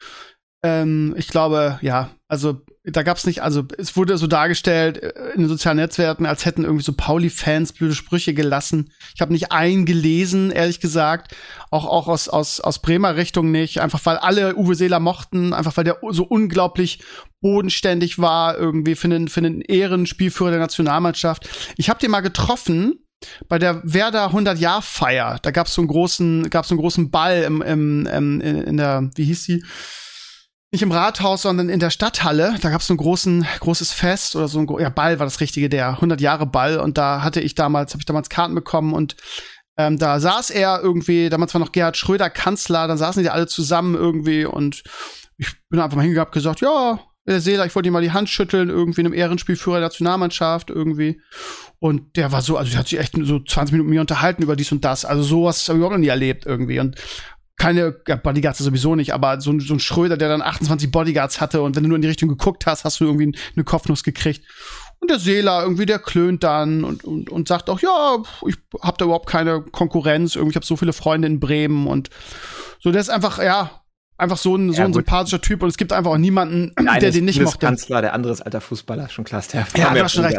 Ähm, ich glaube, ja, also da gab's nicht, also es wurde so dargestellt äh, in den sozialen Netzwerken, als hätten irgendwie so Pauli-Fans blöde Sprüche gelassen. Ich habe nicht einen gelesen, ehrlich gesagt. Auch, auch aus, aus, aus Bremer Richtung nicht. Einfach weil alle Uwe Seeler mochten, einfach weil der so unglaublich bodenständig war, irgendwie für den, für den Ehrenspielführer der Nationalmannschaft. Ich habe den mal getroffen bei der Werder 100 Jahr Feier. Da gab's so einen großen, gab's so einen großen Ball im, im, im in der, wie hieß sie? Nicht im Rathaus, sondern in der Stadthalle. Da gab es so ein großen, großes Fest oder so ein ja, Ball war das richtige, der 100 Jahre Ball. Und da hatte ich damals, habe ich damals Karten bekommen und ähm, da saß er irgendwie, damals war noch Gerhard Schröder Kanzler, dann saßen die alle zusammen irgendwie und ich bin einfach mal hingegangen, gesagt, ja, der Seeler, ich wollte ihm mal die Hand schütteln, irgendwie in einem Ehrenspielführer der Nationalmannschaft irgendwie. Und der war so, also der hat sich echt so 20 Minuten mit mir unterhalten über dies und das. Also sowas habe ich auch noch nie erlebt irgendwie. Und keine ja, Bodyguards sowieso nicht, aber so ein, so ein Schröder, der dann 28 Bodyguards hatte und wenn du nur in die Richtung geguckt hast, hast du irgendwie eine Kopfnuss gekriegt. Und der Seeler, irgendwie, der klönt dann und, und, und sagt auch, ja, ich hab da überhaupt keine Konkurrenz, irgendwie, ich habe so viele Freunde in Bremen und so, der ist einfach, ja, einfach so ein, so ein sympathischer Typ und es gibt einfach auch niemanden, (clears throat) der, der den nicht mochte. Kanzler, der andere ist alter Fußballer, schon klar. Der ja, du hast schon recht.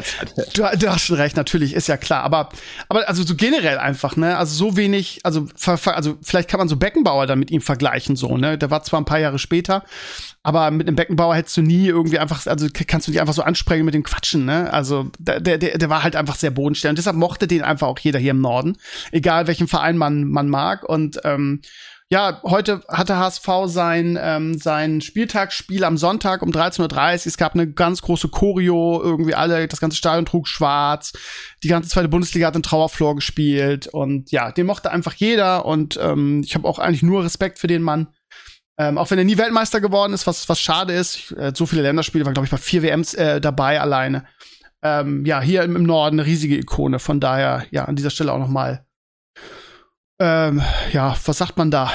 Du, du, hast schon recht, natürlich, ist ja klar. Aber, aber also so generell einfach, ne? Also so wenig, also, also vielleicht kann man so Beckenbauer dann mit ihm vergleichen, so, ne? Der war zwar ein paar Jahre später, aber mit einem Beckenbauer hättest du nie irgendwie einfach, also kannst du dich einfach so ansprechen mit dem Quatschen, ne? Also der, der, der war halt einfach sehr bodenständig. Und deshalb mochte den einfach auch jeder hier im Norden, egal welchen Verein man, man mag. Und ähm, ja, heute hatte HSV sein, ähm, sein Spieltagsspiel am Sonntag um 13.30 Uhr. Es gab eine ganz große Choreo, irgendwie alle, das ganze Stadion trug schwarz. Die ganze zweite Bundesliga hat den Trauerflor gespielt. Und ja, den mochte einfach jeder. Und ähm, ich habe auch eigentlich nur Respekt für den Mann. Ähm, auch wenn er nie Weltmeister geworden ist, was, was schade ist. Äh, so viele Länderspiele, war, glaube ich, bei vier WMs äh, dabei alleine. Ähm, ja, hier im, im Norden eine riesige Ikone. Von daher, ja, an dieser Stelle auch noch mal ähm, ja, was sagt man da?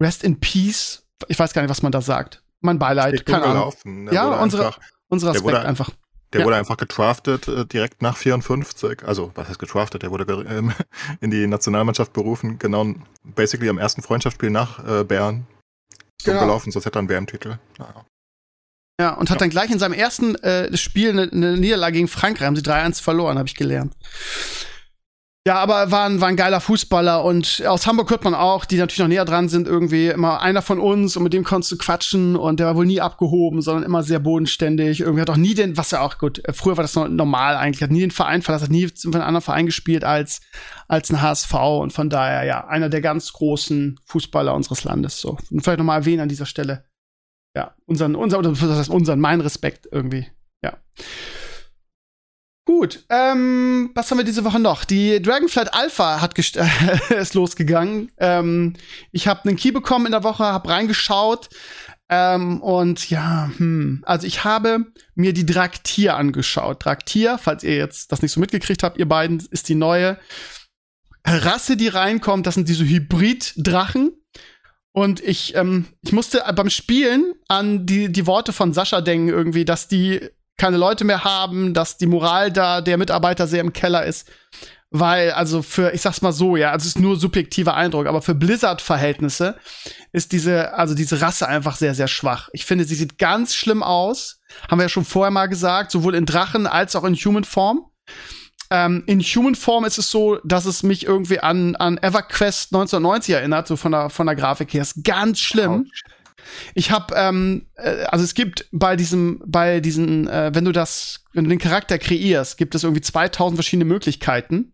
Rest in Peace. Ich weiß gar nicht, was man da sagt. Mein Beileid, keine Ahnung. Ja, unsere, einfach, unser Respekt wurde, einfach. Der ja. wurde einfach getraftet äh, direkt nach 54. Also, was heißt getraftet? Der wurde ähm, (laughs) in die Nationalmannschaft berufen, genau, basically am ersten Freundschaftsspiel nach äh, Bern genau. gelaufen, sonst hätte er einen WM-Titel. Naja. Ja, und hat ja. dann gleich in seinem ersten äh, Spiel eine, eine Niederlage gegen Frankreich, haben sie 3-1 verloren, habe ich gelernt. Ja, aber war ein, war ein geiler Fußballer und aus Hamburg hört man auch, die natürlich noch näher dran sind, irgendwie immer einer von uns und mit dem konntest du quatschen und der war wohl nie abgehoben, sondern immer sehr bodenständig. Irgendwie hat auch nie den, was ja auch gut, äh, früher war das normal eigentlich, hat nie den Verein verlassen, hat nie für einen anderen Verein gespielt als, als ein HSV und von daher, ja, einer der ganz großen Fußballer unseres Landes, so. Und vielleicht nochmal erwähnen an dieser Stelle. Ja, unseren, unser, oder das heißt unseren, mein Respekt irgendwie, ja. Gut, ähm, was haben wir diese Woche noch? Die Dragonflight Alpha hat (laughs) ist losgegangen. Ähm, ich habe einen Key bekommen in der Woche, habe reingeschaut. Ähm, und ja, hm, also ich habe mir die Draktier angeschaut. Draktier, falls ihr jetzt das nicht so mitgekriegt habt, ihr beiden, ist die neue Rasse, die reinkommt. Das sind diese Hybrid-Drachen. Und ich, ähm, ich musste beim Spielen an die, die Worte von Sascha denken, irgendwie, dass die keine Leute mehr haben, dass die Moral da der Mitarbeiter sehr im Keller ist. Weil, also für, ich sag's mal so, ja, also es ist nur subjektiver Eindruck, aber für Blizzard-Verhältnisse ist diese, also diese Rasse einfach sehr, sehr schwach. Ich finde, sie sieht ganz schlimm aus. Haben wir ja schon vorher mal gesagt, sowohl in Drachen als auch in Human Form. Ähm, in Human Form ist es so, dass es mich irgendwie an, an EverQuest 1990 erinnert, so von der, von der Grafik her. Ist ganz schlimm. Ouch. Ich habe, ähm, äh, also es gibt bei diesem, bei diesen, äh, wenn du das, wenn du den Charakter kreierst, gibt es irgendwie 2000 verschiedene Möglichkeiten.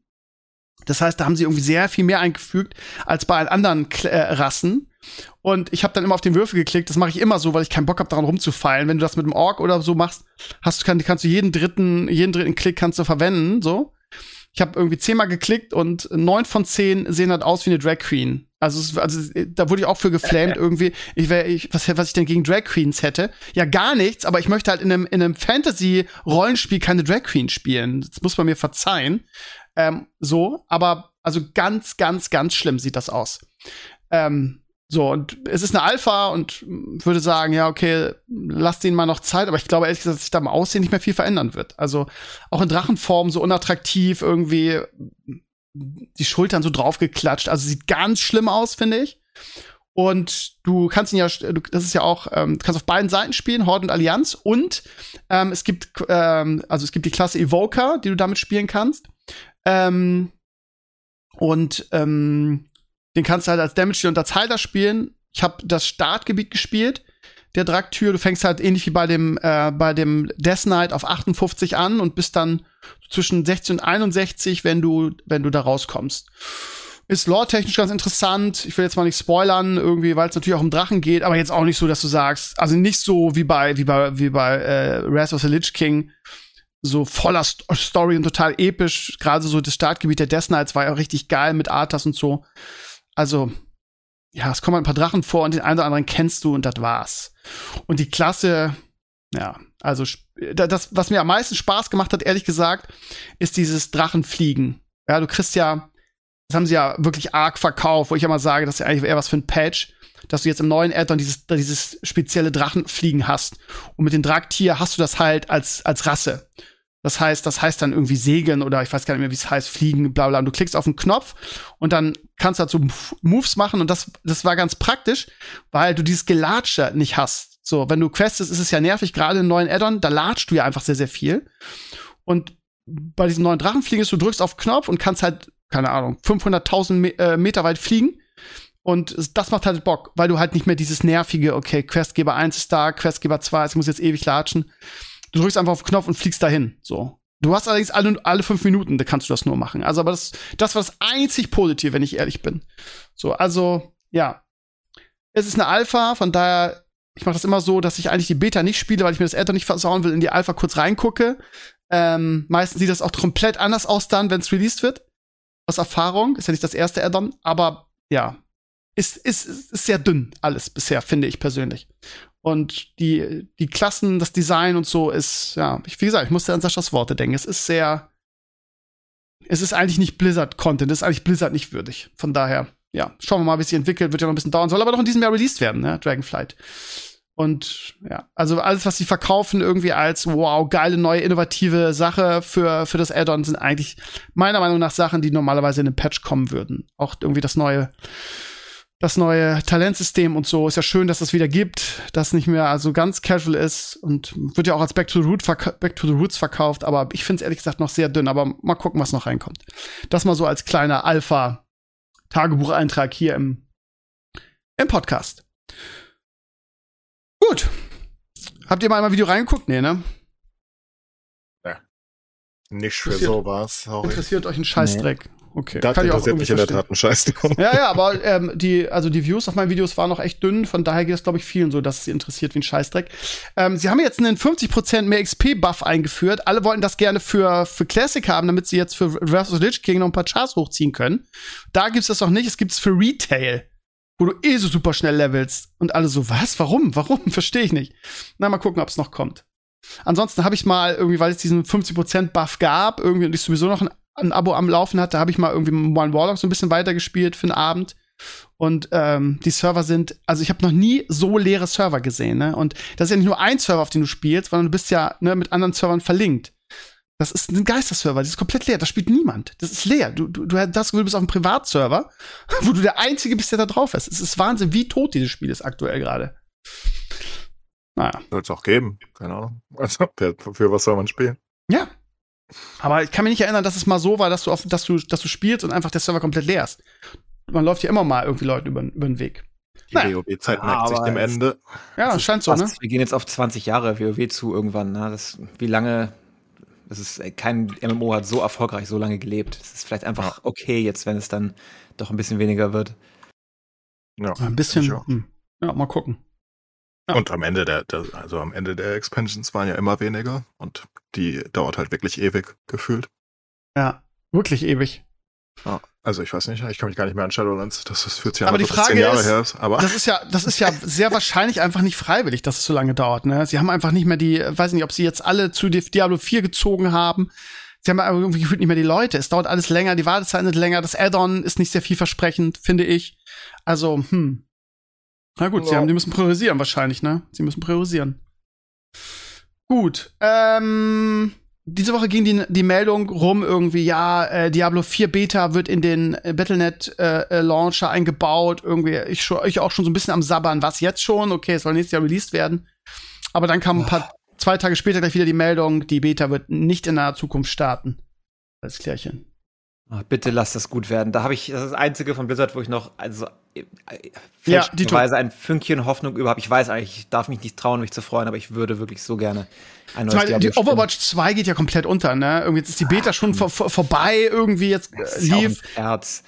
Das heißt, da haben sie irgendwie sehr viel mehr eingefügt als bei anderen Kl äh, Rassen. Und ich habe dann immer auf den Würfel geklickt. Das mache ich immer so, weil ich keinen Bock habe, daran rumzufeilen. Wenn du das mit dem Ork oder so machst, hast du kann, kannst du jeden dritten, jeden dritten Klick kannst du verwenden. So. Ich habe irgendwie zehnmal geklickt und neun von zehn sehen halt aus wie eine Drag Queen. Also, also da wurde ich auch für geflamed (laughs) irgendwie. Ich wäre, ich, was, was ich denn gegen Drag Queens hätte? Ja, gar nichts, aber ich möchte halt in einem, in einem Fantasy-Rollenspiel keine Drag Queen spielen. Das muss man mir verzeihen. Ähm, so, aber also ganz, ganz, ganz schlimm sieht das aus. Ähm, so, und es ist eine Alpha und würde sagen, ja, okay, lass denen mal noch Zeit, aber ich glaube ehrlich gesagt, dass sich da im Aussehen nicht mehr viel verändern wird. Also auch in Drachenform so unattraktiv, irgendwie die Schultern so draufgeklatscht. Also sieht ganz schlimm aus, finde ich. Und du kannst ihn ja, das ist ja auch, ähm, du kannst auf beiden Seiten spielen, Horde und Allianz. Und ähm, es gibt, ähm, also es gibt die Klasse Evoker, die du damit spielen kannst. Ähm, und ähm, den kannst du halt als Damage und als Heiler spielen. Ich habe das Startgebiet gespielt, der Draktür. Du fängst halt ähnlich wie bei dem, äh, bei dem Death Knight auf 58 an und bist dann zwischen 60 und 61, wenn du, wenn du da rauskommst. Ist lore-technisch ganz interessant. Ich will jetzt mal nicht spoilern, irgendwie, weil es natürlich auch um Drachen geht, aber jetzt auch nicht so, dass du sagst, also nicht so wie bei, wie bei, wie bei äh, Wrath of the Lich King, so voller St Story und total episch. Gerade so das Startgebiet der Death Knights war ja richtig geil mit Arthas und so. Also, ja, es kommen ein paar Drachen vor und den einen oder anderen kennst du und das war's. Und die Klasse, Ja, also das, was mir am meisten Spaß gemacht hat, ehrlich gesagt, ist dieses Drachenfliegen. Ja, du kriegst ja, das haben sie ja wirklich arg verkauft, wo ich mal sage, das ist ja eigentlich eher was für ein Patch, dass du jetzt im neuen Addon dieses, dieses spezielle Drachenfliegen hast. Und mit dem Dragtier hast du das halt als, als Rasse. Das heißt, das heißt dann irgendwie segeln oder ich weiß gar nicht mehr, wie es heißt, fliegen, bla bla. Und du klickst auf den Knopf und dann kannst du dazu Moves machen und das, das war ganz praktisch, weil du dieses Gelatsche nicht hast. So, wenn du questest, ist es ja nervig, gerade im neuen Addon, da latscht du ja einfach sehr, sehr viel. Und bei diesem neuen Drachenfliegen ist, du drückst auf Knopf und kannst halt, keine Ahnung, 500.000 Me äh, Meter weit fliegen. Und das macht halt Bock, weil du halt nicht mehr dieses nervige, okay, Questgeber 1 ist da, Questgeber 2, ich muss jetzt ewig latschen. Du drückst einfach auf den Knopf und fliegst dahin. So. Du hast allerdings alle, alle fünf Minuten, da kannst du das nur machen. Also, aber das, das war das einzig Positive, wenn ich ehrlich bin. So, also, ja. Es ist eine Alpha, von daher, ich mache das immer so, dass ich eigentlich die Beta nicht spiele, weil ich mir das Addon nicht versauen will, in die Alpha kurz reingucke. Ähm, meistens sieht das auch komplett anders aus dann, wenn es released wird. Aus Erfahrung. Ist ja nicht das erste Addon, aber ja. Ist, ist, ist sehr dünn alles bisher, finde ich persönlich. Und die, die Klassen, das Design und so ist, ja, ich, wie gesagt, ich musste an Saschas Worte denken. Es ist sehr, es ist eigentlich nicht Blizzard-Content, es ist eigentlich Blizzard nicht würdig. Von daher, ja, schauen wir mal, wie es sich entwickelt, wird ja noch ein bisschen dauern, soll aber noch in diesem Jahr released werden, ne, Dragonflight. Und ja, also alles, was sie verkaufen, irgendwie als wow, geile, neue, innovative Sache für, für das Add-on, sind eigentlich meiner Meinung nach Sachen, die normalerweise in den Patch kommen würden. Auch irgendwie das neue das neue Talentsystem und so. Ist ja schön, dass es das wieder gibt, das nicht mehr also ganz casual ist und wird ja auch als Back to the, Root Back to the Roots verkauft, aber ich finde es ehrlich gesagt noch sehr dünn, aber mal gucken, was noch reinkommt. Das mal so als kleiner Alpha-Tagebucheintrag hier im, im Podcast. Gut. Habt ihr mal ein Video reingeguckt? Nee, ne? Ja. Nicht für sowas. Sorry. Interessiert euch ein Scheißdreck. Nee. Okay. Das kann ich auch mich in der Tat ein Scheiß. Ja, ja, aber ähm, die, also die Views auf meinen Videos waren noch echt dünn, von daher geht es, glaube ich, vielen so, dass es sie interessiert wie ein Scheißdreck. Ähm, sie haben jetzt einen 50% mehr XP-Buff eingeführt. Alle wollten das gerne für, für Classic haben, damit sie jetzt für Versus Lich King noch ein paar Charts hochziehen können. Da gibt's das noch nicht, es gibt's für Retail wo du eh so super schnell levelst. Und alle so, was? Warum? Warum? (laughs) Verstehe ich nicht. Na, mal gucken, ob es noch kommt. Ansonsten habe ich mal irgendwie, weil es diesen 50% Buff gab, irgendwie und ich sowieso noch ein, ein Abo am Laufen hatte, habe ich mal irgendwie One Warlock so ein bisschen weitergespielt für den Abend. Und ähm, die Server sind, also ich habe noch nie so leere Server gesehen, ne? Und das ist ja nicht nur ein Server, auf den du spielst, sondern du bist ja ne, mit anderen Servern verlinkt. Das ist ein Geisterserver, das ist komplett leer, da spielt niemand. Das ist leer. Du, du, du hast du bist auf einem Privatserver, (laughs) wo du der Einzige bist, der da drauf ist. Es ist Wahnsinn, wie tot dieses Spiel ist aktuell gerade. Naja. Soll es auch geben, keine Ahnung. Also, für was soll man spielen? Ja. Aber ich kann mich nicht erinnern, dass es mal so war, dass du, auf, dass du, dass du spielst und einfach der Server komplett leer ist. Man läuft ja immer mal irgendwie Leuten über, über den Weg. Die naja. WoW-Zeit neigt sich dem Ende. Ja, scheint so, ne? Wir gehen jetzt auf 20 Jahre WoW zu irgendwann. Ne? Das, wie lange das ist kein MMO hat so erfolgreich so lange gelebt. Es ist vielleicht einfach okay jetzt, wenn es dann doch ein bisschen weniger wird. Ja, ein bisschen. Hm. Ja, mal gucken. Ja. Und am Ende der, der, also am Ende der Expansions waren ja immer weniger und die dauert halt wirklich ewig gefühlt. Ja, wirklich ewig. Ja. Also ich weiß nicht, ich kann mich gar nicht mehr an Shadowlands, das ist 40 Jahre, aber die Frage Jahre ist, her ist. Aber das ist ja, das ist ja (laughs) sehr wahrscheinlich einfach nicht freiwillig, dass es so lange dauert. Ne? Sie haben einfach nicht mehr die, weiß nicht, ob sie jetzt alle zu Diablo 4 gezogen haben. Sie haben aber irgendwie gefühlt nicht mehr die Leute. Es dauert alles länger, die Wartezeit ist länger, das Add-on ist nicht sehr vielversprechend, finde ich. Also, hm. Na gut, ja. sie haben, die müssen priorisieren wahrscheinlich, ne? Sie müssen priorisieren. Gut. Ähm, diese Woche ging die, die Meldung rum irgendwie, ja, äh, Diablo 4 Beta wird in den äh, Battlenet äh, äh, Launcher eingebaut. Irgendwie, ich, schon, ich auch schon so ein bisschen am Sabbern, was jetzt schon? Okay, es soll nächstes Jahr released werden. Aber dann kam ein paar, zwei Tage später gleich wieder die Meldung, die Beta wird nicht in naher Zukunft starten. Als Klärchen. Oh, bitte lass das gut werden. Da habe ich, das ist das einzige von Blizzard, wo ich noch, also, ja, die Weise ein Fünkchen Hoffnung überhaupt. Ich weiß eigentlich, ich darf mich nicht trauen, mich zu freuen, aber ich würde wirklich so gerne ein neues Zumal, Die Overwatch 2 geht ja komplett unter, ne? Irgendwie jetzt ist die Beta schon vor, vor, vorbei, irgendwie jetzt lief.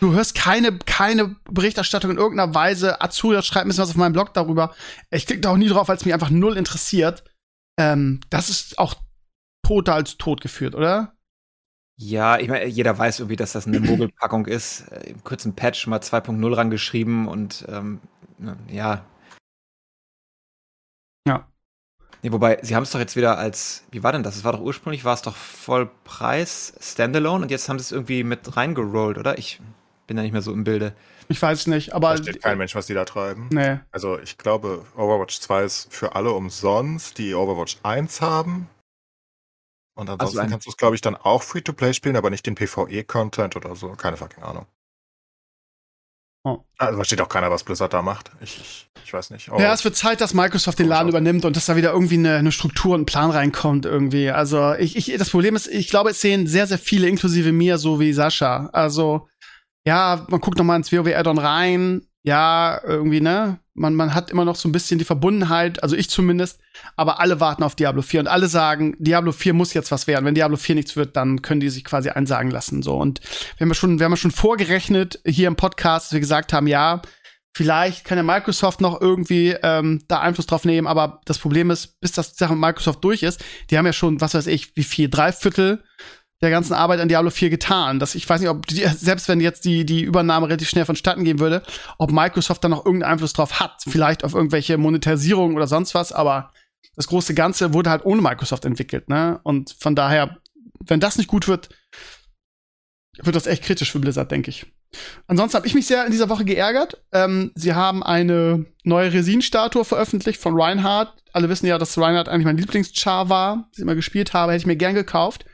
Du hörst keine, keine Berichterstattung in irgendeiner Weise. Azuya schreibt ein bisschen was auf meinem Blog darüber. Ich klicke da auch nie drauf, weil es mich einfach null interessiert. Ähm, das ist auch toter als tot geführt, oder? Ja, ich meine, jeder weiß irgendwie, dass das eine (clears throat) Mogelpackung ist. Äh, Im kurzen Patch mal 2.0 rangeschrieben und ähm, ja. Ja. Nee, wobei, sie haben es doch jetzt wieder als, wie war denn das? Es war doch ursprünglich, war es doch Vollpreis, Standalone und jetzt haben sie es irgendwie mit reingerollt, oder? Ich bin da nicht mehr so im Bilde. Ich weiß nicht, aber. Da steht kein Mensch, was die da treiben. Nee. Also ich glaube, Overwatch 2 ist für alle umsonst, die Overwatch 1 haben. Und ansonsten ein- kannst du es, glaube ich, dann auch Free-to-Play spielen, aber nicht den PvE-Content oder so. Keine fucking Ahnung. Oh. Also da steht auch keiner, was Blizzard da macht. Ich, ich, ich weiß nicht. Ja, es wird Zeit, dass Microsoft den Laden übernimmt und dass da wieder irgendwie eine, eine Struktur und ein Plan reinkommt irgendwie. Also ich, ich, das Problem ist, ich glaube, es sehen sehr, sehr viele, inklusive mir, so wie Sascha. Also ja, man guckt noch mal ins WoW-Add-on rein. Ja, irgendwie, ne? Man, man hat immer noch so ein bisschen die Verbundenheit, also ich zumindest, aber alle warten auf Diablo 4 und alle sagen, Diablo 4 muss jetzt was werden. Wenn Diablo 4 nichts wird, dann können die sich quasi einsagen lassen. So. Und wir haben ja schon, wir haben ja schon vorgerechnet hier im Podcast, dass wir gesagt haben, ja, vielleicht kann ja Microsoft noch irgendwie ähm, da Einfluss drauf nehmen, aber das Problem ist, bis das Sache mit Microsoft durch ist, die haben ja schon, was weiß ich, wie viel, drei Viertel der ganzen Arbeit an Diablo 4 getan. Das, ich weiß nicht, ob die, selbst wenn jetzt die, die Übernahme relativ schnell vonstatten gehen würde, ob Microsoft da noch irgendeinen Einfluss drauf hat. Vielleicht auf irgendwelche Monetarisierung oder sonst was, aber das große Ganze wurde halt ohne Microsoft entwickelt, ne? Und von daher, wenn das nicht gut wird, wird das echt kritisch für Blizzard, denke ich. Ansonsten habe ich mich sehr in dieser Woche geärgert. Ähm, sie haben eine neue Resin-Statue veröffentlicht von Reinhardt. Alle wissen ja, dass Reinhardt eigentlich mein Lieblingschar war, den ich immer gespielt habe, hätte ich mir gern gekauft.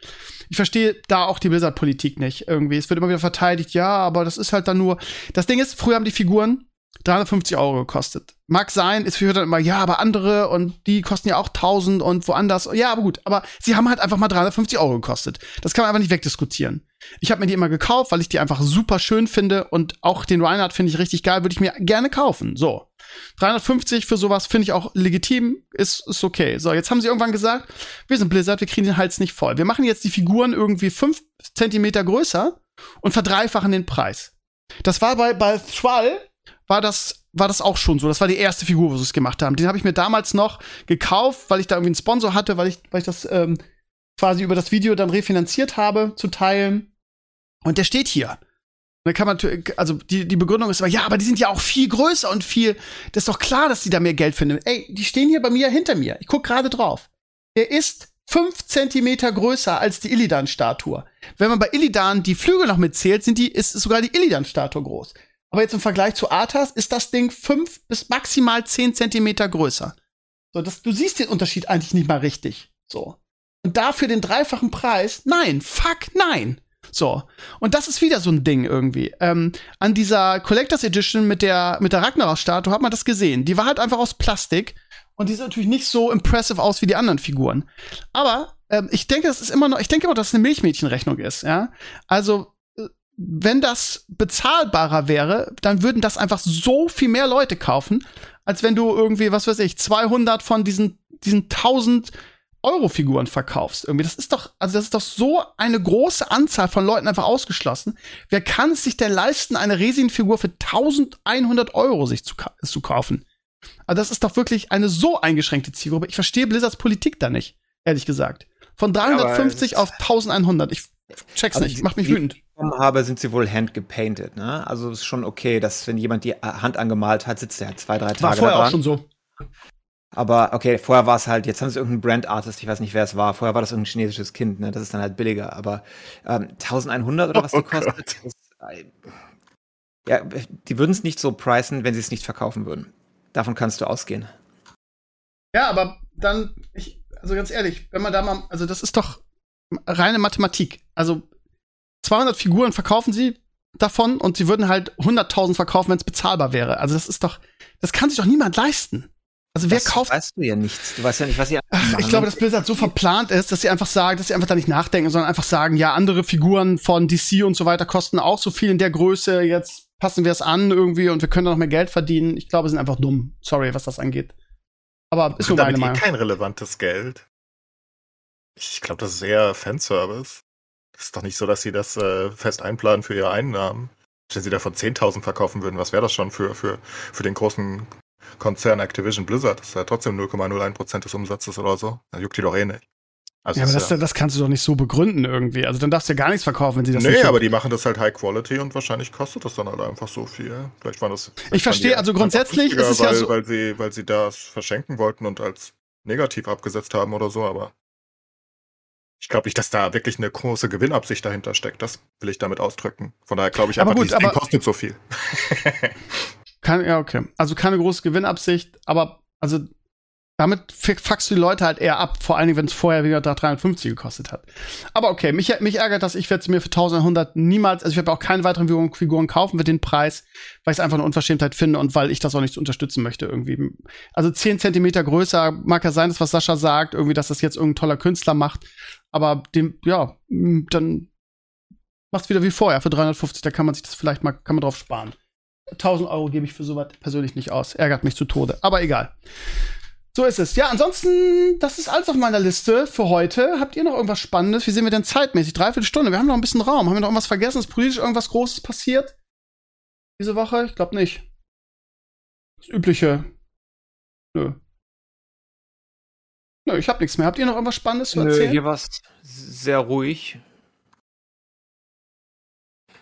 Ich verstehe da auch die Blizzard-Politik nicht irgendwie. Es wird immer wieder verteidigt, ja, aber das ist halt dann nur. Das Ding ist, früher haben die Figuren 350 Euro gekostet. Mag sein, ist für dann immer, ja, aber andere und die kosten ja auch 1000 und woanders. Ja, aber gut, aber sie haben halt einfach mal 350 Euro gekostet. Das kann man einfach nicht wegdiskutieren. Ich habe mir die immer gekauft, weil ich die einfach super schön finde und auch den Reinhardt finde ich richtig geil, würde ich mir gerne kaufen. So. 350 für sowas finde ich auch legitim, ist, ist okay. So, jetzt haben sie irgendwann gesagt, wir sind Blizzard, wir kriegen den Hals nicht voll. Wir machen jetzt die Figuren irgendwie 5 Zentimeter größer und verdreifachen den Preis. Das war bei, bei Thrall, war das, war das auch schon so. Das war die erste Figur, wo sie es gemacht haben. Den habe ich mir damals noch gekauft, weil ich da irgendwie einen Sponsor hatte, weil ich, weil ich das ähm, quasi über das Video dann refinanziert habe, zu teilen. Und der steht hier. Dann kann man, also die, die Begründung ist aber, ja, aber die sind ja auch viel größer und viel, das ist doch klar, dass die da mehr Geld finden. Ey, die stehen hier bei mir hinter mir. Ich guck gerade drauf. Der ist fünf Zentimeter größer als die Illidan-Statue. Wenn man bei Illidan die Flügel noch mitzählt, sind die, ist sogar die Illidan-Statue groß. Aber jetzt im Vergleich zu Arthas ist das Ding fünf bis maximal zehn Zentimeter größer. So, das, du siehst den Unterschied eigentlich nicht mal richtig. So. Und dafür den dreifachen Preis? Nein, fuck, nein. So. Und das ist wieder so ein Ding irgendwie. Ähm, an dieser Collectors Edition mit der, mit der Ragnarok-Statue hat man das gesehen. Die war halt einfach aus Plastik. Und die sieht natürlich nicht so impressive aus wie die anderen Figuren. Aber ähm, ich denke, das ist immer noch, ich denke immer, dass es eine Milchmädchenrechnung ist, ja. Also, äh, wenn das bezahlbarer wäre, dann würden das einfach so viel mehr Leute kaufen, als wenn du irgendwie, was weiß ich, 200 von diesen, diesen 1000 Euro-Figuren verkaufst. Irgendwie, das ist doch, also das ist doch so eine große Anzahl von Leuten einfach ausgeschlossen. Wer kann es sich denn leisten, eine Resin-Figur für 1100 Euro sich zu, zu kaufen? Also das ist doch wirklich eine so eingeschränkte Zielgruppe. Ich verstehe Blizzards Politik da nicht, ehrlich gesagt. Von 350 aber auf 1100. Ich check's Also nicht, die- macht mich die- wütend. bekommen habe, sind sie wohl handgepainted, ne? Also ist schon okay, dass wenn jemand die Hand angemalt hat, sitzt er halt zwei, drei Tage War vorher da auch schon so. Aber okay, vorher war es halt, jetzt haben sie irgendeinen Brand-Artist, ich weiß nicht, wer es war. Vorher war das irgendein chinesisches Kind, ne? Das ist dann halt billiger. Aber ähm, 1100 oder was die Oh kostet? Gott. Das, äh, ja, die würden es nicht so preisen, wenn sie es nicht verkaufen würden. Davon kannst du ausgehen. Ja, aber dann, ich, also ganz ehrlich, wenn man da mal, also das ist doch reine Mathematik. Also 200 Figuren verkaufen sie davon und sie würden halt 100.000 verkaufen, wenn es bezahlbar wäre. Also das ist doch, das kann sich doch niemand leisten. Also wer das kauft weißt du ja nichts. Du weißt ja nicht, was sie Ach, ich glaube, dass Blizzard so verplant ist, dass sie einfach sagen, dass sie einfach da nicht nachdenken, sondern einfach sagen, ja, andere Figuren von DC und so weiter kosten auch so viel in der Größe, jetzt passen wir es an irgendwie und wir können da noch mehr Geld verdienen. Ich glaube, sie sind einfach dumm. Sorry, was das angeht. Aber ist nur meine damit eh Meinung. kein relevantes Geld. Ich glaube, das ist eher Fanservice. Das ist doch nicht so, dass sie das äh, fest einplanen für ihre Einnahmen. Wenn sie davon 10.000 verkaufen würden, was wäre das schon für, für, für den großen Konzern Activision Blizzard? Das ist ja trotzdem 0,01% des Umsatzes oder so. Da juckt die doch eh nicht. Also Ja, aber das, das kannst du doch nicht so begründen irgendwie. Also dann darfst du ja gar nichts verkaufen, wenn sie das nee, nicht aber die machen das halt High Quality und wahrscheinlich kostet das dann halt einfach so viel. Vielleicht waren das. vielleicht Ich verstehe, also grundsätzlich ist es ja weil, so- Weil sie, weil sie das verschenken wollten und als negativ abgesetzt haben oder so, aber ich glaube nicht, dass da wirklich eine große Gewinnabsicht dahinter steckt. Das will ich damit ausdrücken. Von daher glaube ich Aber einfach, gut, Ding aber- kostet so viel. (laughs) Keine, ja, okay. Also keine große Gewinnabsicht, aber also damit fuckst du die Leute halt eher ab, vor allen Dingen, wenn es vorher wieder da 350 gekostet hat. Aber okay, mich, mich ärgert das, ich werde es mir für 1100 niemals, also ich werde auch keine weiteren Figuren, Figuren kaufen für den Preis, weil ich es einfach eine Unverschämtheit finde und weil ich das auch nicht unterstützen möchte irgendwie. Also 10 Zentimeter größer mag ja sein, das was Sascha sagt, irgendwie, dass das jetzt irgendein toller Künstler macht, aber dem, ja, dann macht's wieder wie vorher für 350, da kann man sich das vielleicht mal, kann man drauf sparen. 1000 Euro gebe ich für sowas persönlich nicht aus. Ärgert mich zu Tode. Aber egal. So ist es. Ja, ansonsten, das ist alles auf meiner Liste für heute. Habt ihr noch irgendwas Spannendes? Wie sehen wir denn zeitmäßig? Dreiviertel Stunde. Wir haben noch ein bisschen Raum. Haben wir noch irgendwas vergessen? Ist politisch irgendwas Großes passiert? Diese Woche? Ich glaube nicht. Das Übliche. Nö. Nö, ich hab nichts mehr. Habt ihr noch irgendwas Spannendes zu Nö, erzählen? hier war es sehr ruhig.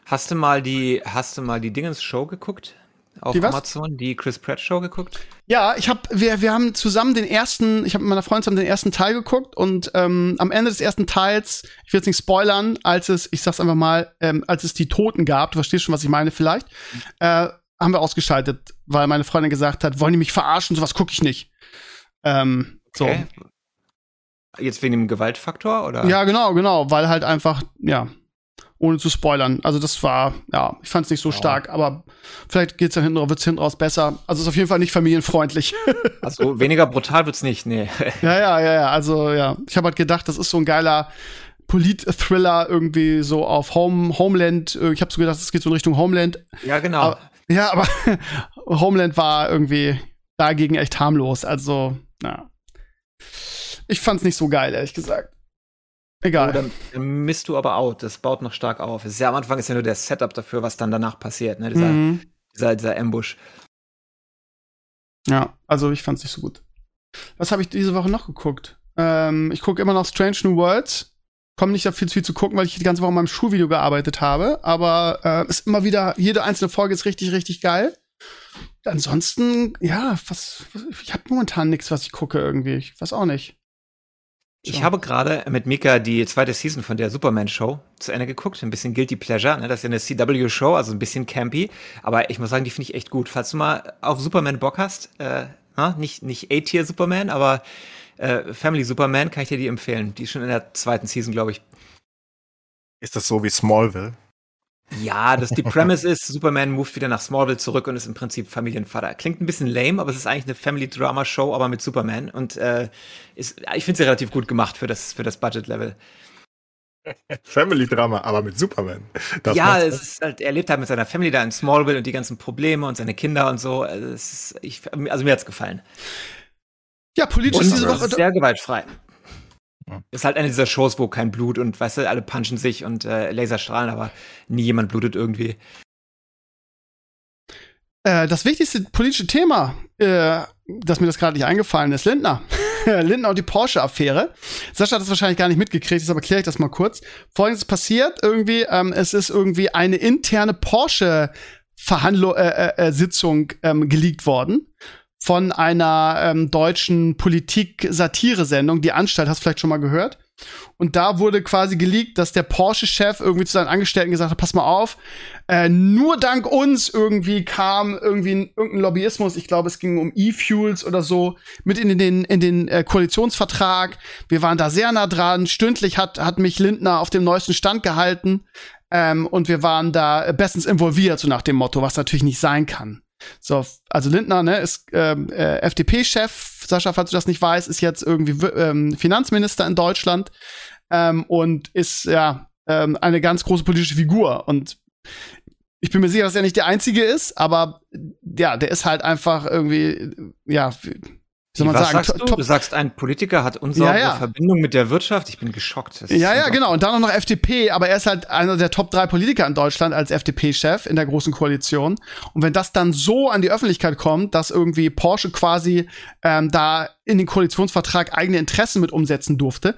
Hast du mal die, hast du mal die Dingens-Show geguckt? Auf Die was? Amazon, die Chris Pratt-Show geguckt? Ja, ich habe, wir, wir haben zusammen den ersten, ich habe mit meiner Freundin zusammen den ersten Teil geguckt und ähm, am Ende des ersten Teils, ich will jetzt nicht spoilern, als es, ich sag's einfach mal, ähm, als es die Toten gab, du verstehst schon, was ich meine vielleicht, äh, haben wir ausgeschaltet, weil meine Freundin gesagt hat, wollen die mich verarschen, sowas gucke ich nicht. Ähm, Okay. Jetzt wegen dem Gewaltfaktor, oder? so. Ja, genau, genau, weil halt einfach, ja, ohne zu spoilern. Also das war, ja, ich fand's nicht so Ja. stark, aber vielleicht geht's dann hinten raus, wird's hinten raus besser. Also ist auf jeden Fall nicht familienfreundlich. (laughs) Also weniger brutal wird's nicht, nee. (laughs) Ja, ja, ja, ja. Also, ja. Ich habe halt gedacht, das ist so ein geiler Polit-Thriller irgendwie so auf Home, Homeland. Äh, Ich habe so gedacht, es geht so in Richtung Homeland. ja, genau. Aber- Ja, aber (laughs) Homeland war irgendwie dagegen echt harmlos. Also, ja. Ich fand's nicht so geil, ehrlich gesagt. Egal. Oh, dann, dann misst du aber out. Das baut noch stark auf. Es ist ja am Anfang ist ja nur der Setup dafür, was dann danach passiert, ne? Dieser, mhm. dieser, dieser Ambush. Ja, also ich fand's nicht so gut. Was habe ich diese Woche noch geguckt? Ähm, ich gucke immer noch Strange New Worlds. Komme nicht da viel, viel zu gucken, weil ich die ganze Woche an meinem Schulvideo gearbeitet habe. Aber äh, ist immer wieder, jede einzelne Folge ist richtig, richtig geil. Ansonsten, ja, was, was ich habe momentan nichts, was ich gucke irgendwie. Ich weiß auch nicht. Ich habe gerade mit Mika die zweite Season von der Superman-Show zu Ende geguckt. Ein bisschen Guilty Pleasure. Ne? Das ist ja eine CW-Show, also ein bisschen campy. Aber ich muss sagen, die finde ich echt gut. Falls du mal auf Superman Bock hast, äh, na, nicht, nicht A-Tier Superman, aber äh, Family Superman, kann ich dir die empfehlen. Die ist schon in der zweiten Season, glaube ich. Ist das so wie Smallville? Ja, das, die Premise ist, Superman moved wieder nach Smallville zurück und ist im Prinzip Familienvater. Klingt ein bisschen lame, aber es ist eigentlich eine Family-Drama-Show, aber mit Superman. Und äh, ist, ich finde sie relativ gut gemacht für das, für das Budget-Level. (laughs) Family-Drama, aber mit Superman. Das ja, macht's es ist halt, er lebt halt mit seiner Family da in Smallville und die ganzen Probleme und seine Kinder und so. Also, es ist, ich, also mir hat's gefallen. Ja, politisch Und ist diese es Woche. ist sehr gewaltfrei. Ist halt eine dieser Shows, wo kein Blut und, weißt du, alle punchen sich und äh, Laserstrahlen, aber nie jemand blutet irgendwie. Äh, das wichtigste politische Thema, äh, dass mir das gerade nicht eingefallen ist, Lindner. (laughs) Lindner und die Porsche-Affäre. Sascha hat das wahrscheinlich gar nicht mitgekriegt, jetzt aber kläre ich das mal kurz. Folgendes passiert, irgendwie, ähm, es ist irgendwie eine interne Porsche-Verhandlung, äh, äh, äh, ähm, geleakt worden von einer ähm, deutschen Politik-Satire-Sendung, die Anstalt, hast du vielleicht schon mal gehört. Und da wurde quasi geleakt, dass der Porsche-Chef irgendwie zu seinen Angestellten gesagt hat, pass mal auf, äh, nur dank uns irgendwie kam irgendwie ein, irgendein Lobbyismus, ich glaube, es ging um E-Fuels oder so, mit in den, in den äh, Koalitionsvertrag. Wir waren da sehr nah dran. Stündlich hat, hat mich Lindner auf dem neuesten Stand gehalten. Ähm, und wir waren da bestens involviert, so nach dem Motto, was natürlich nicht sein kann. So, also Lindner, ne, ist ähm, äh, FDP-Chef. Sascha, falls du das nicht weißt, ist jetzt irgendwie ähm, Finanzminister in Deutschland ähm, und ist ja ähm, eine ganz große politische Figur. Und ich bin mir sicher, dass er nicht der Einzige ist, aber ja, der ist halt einfach irgendwie, ja, soll man Was sagen, sagst du? Du sagst, ein Politiker hat unsere Ja, ja. Verbindung mit der Wirtschaft. Ich bin geschockt. Das Ja, ja, genau. Und dann noch FDP, aber er ist halt einer der Top drei Politiker in Deutschland als FDP-Chef in der großen Koalition. Und wenn das dann so an die Öffentlichkeit kommt, dass irgendwie Porsche quasi ähm, da in den Koalitionsvertrag eigene Interessen mit umsetzen durfte,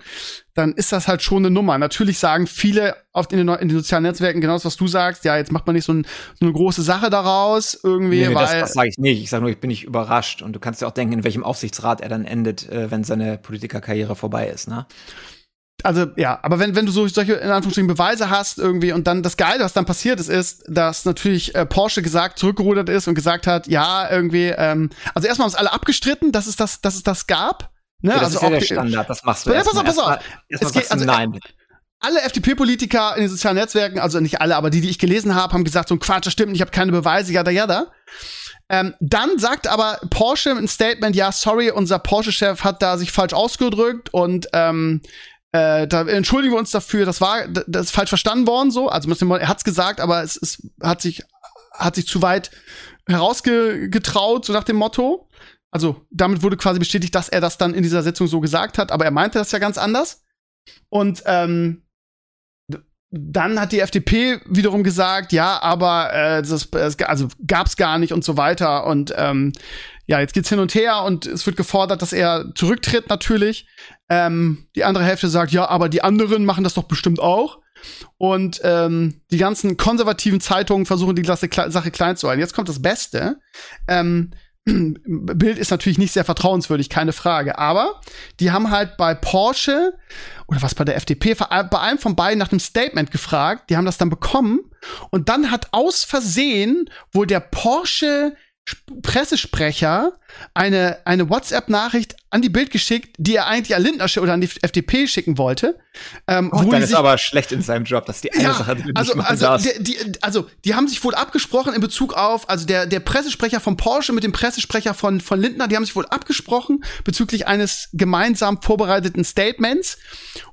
dann ist das halt schon eine Nummer. Natürlich sagen viele oft in den, in den sozialen Netzwerken genau das, was du sagst. Ja, jetzt macht man nicht so, ein, so eine große Sache daraus irgendwie, nee, weil. Das, das sage ich nicht. Ich sage nur, ich bin nicht überrascht. Und du kannst ja auch denken, in welchem Aufsichtsrat er dann endet, äh, wenn seine Politikerkarriere vorbei ist, ne? Also ja, aber wenn, wenn du so solche in Anführungsstrichen Beweise hast irgendwie und dann das Geile, was dann passiert ist, ist, dass natürlich äh, Porsche gesagt zurückgerudert ist und gesagt hat, ja, irgendwie, ähm, also erstmal haben es alle abgestritten, dass es das, dass es das gab. Ne? Ja, das also ist ja der Standard, das machst du ja, pass auf, pass auf. Erst es geht, also, nein. Alle FDP-Politiker in den sozialen Netzwerken, also nicht alle, aber die, die ich gelesen habe, haben gesagt, so ein Quatsch, das stimmt, ich habe keine Beweise, jada, jada. Ähm, dann sagt aber Porsche ein Statement, ja, sorry, unser Porsche-Chef hat da sich falsch ausgedrückt und ähm, äh, da entschuldigen wir uns dafür, das war, das ist falsch verstanden worden so. Also er hat's gesagt, aber es, es hat sich, hat sich zu weit herausgetraut, so nach dem Motto. Also damit wurde quasi bestätigt, dass er das dann in dieser Sitzung so gesagt hat, aber er meinte das ja ganz anders. Und ähm, dann hat die FDP wiederum gesagt, ja, aber äh, das, also gab's gar nicht und so weiter. Und ähm, ja, jetzt geht's hin und her und es wird gefordert, dass er zurücktritt natürlich. Ähm, die andere Hälfte sagt, ja, aber die anderen machen das doch bestimmt auch. Und ähm, die ganzen konservativen Zeitungen versuchen die Sache klein zu halten. Jetzt kommt das Beste. Ähm, (clears throat) Bild ist natürlich nicht sehr vertrauenswürdig, keine Frage. Aber die haben halt bei Porsche oder was bei der FDP, bei einem von beiden nach einem Statement gefragt. Die haben das dann bekommen. Und dann hat aus Versehen wohl der Porsche Pressesprecher eine, eine WhatsApp-Nachricht an die Bild geschickt, die er eigentlich an Lindner oder an die FDP schicken wollte. Ähm, oh, dann ist aber schlecht in seinem Job, dass die eine ja, Sache die also, also, die, die, also die haben sich wohl abgesprochen in Bezug auf, also der, der Pressesprecher von Porsche mit dem Pressesprecher von, von Lindner, die haben sich wohl abgesprochen bezüglich eines gemeinsam vorbereiteten Statements.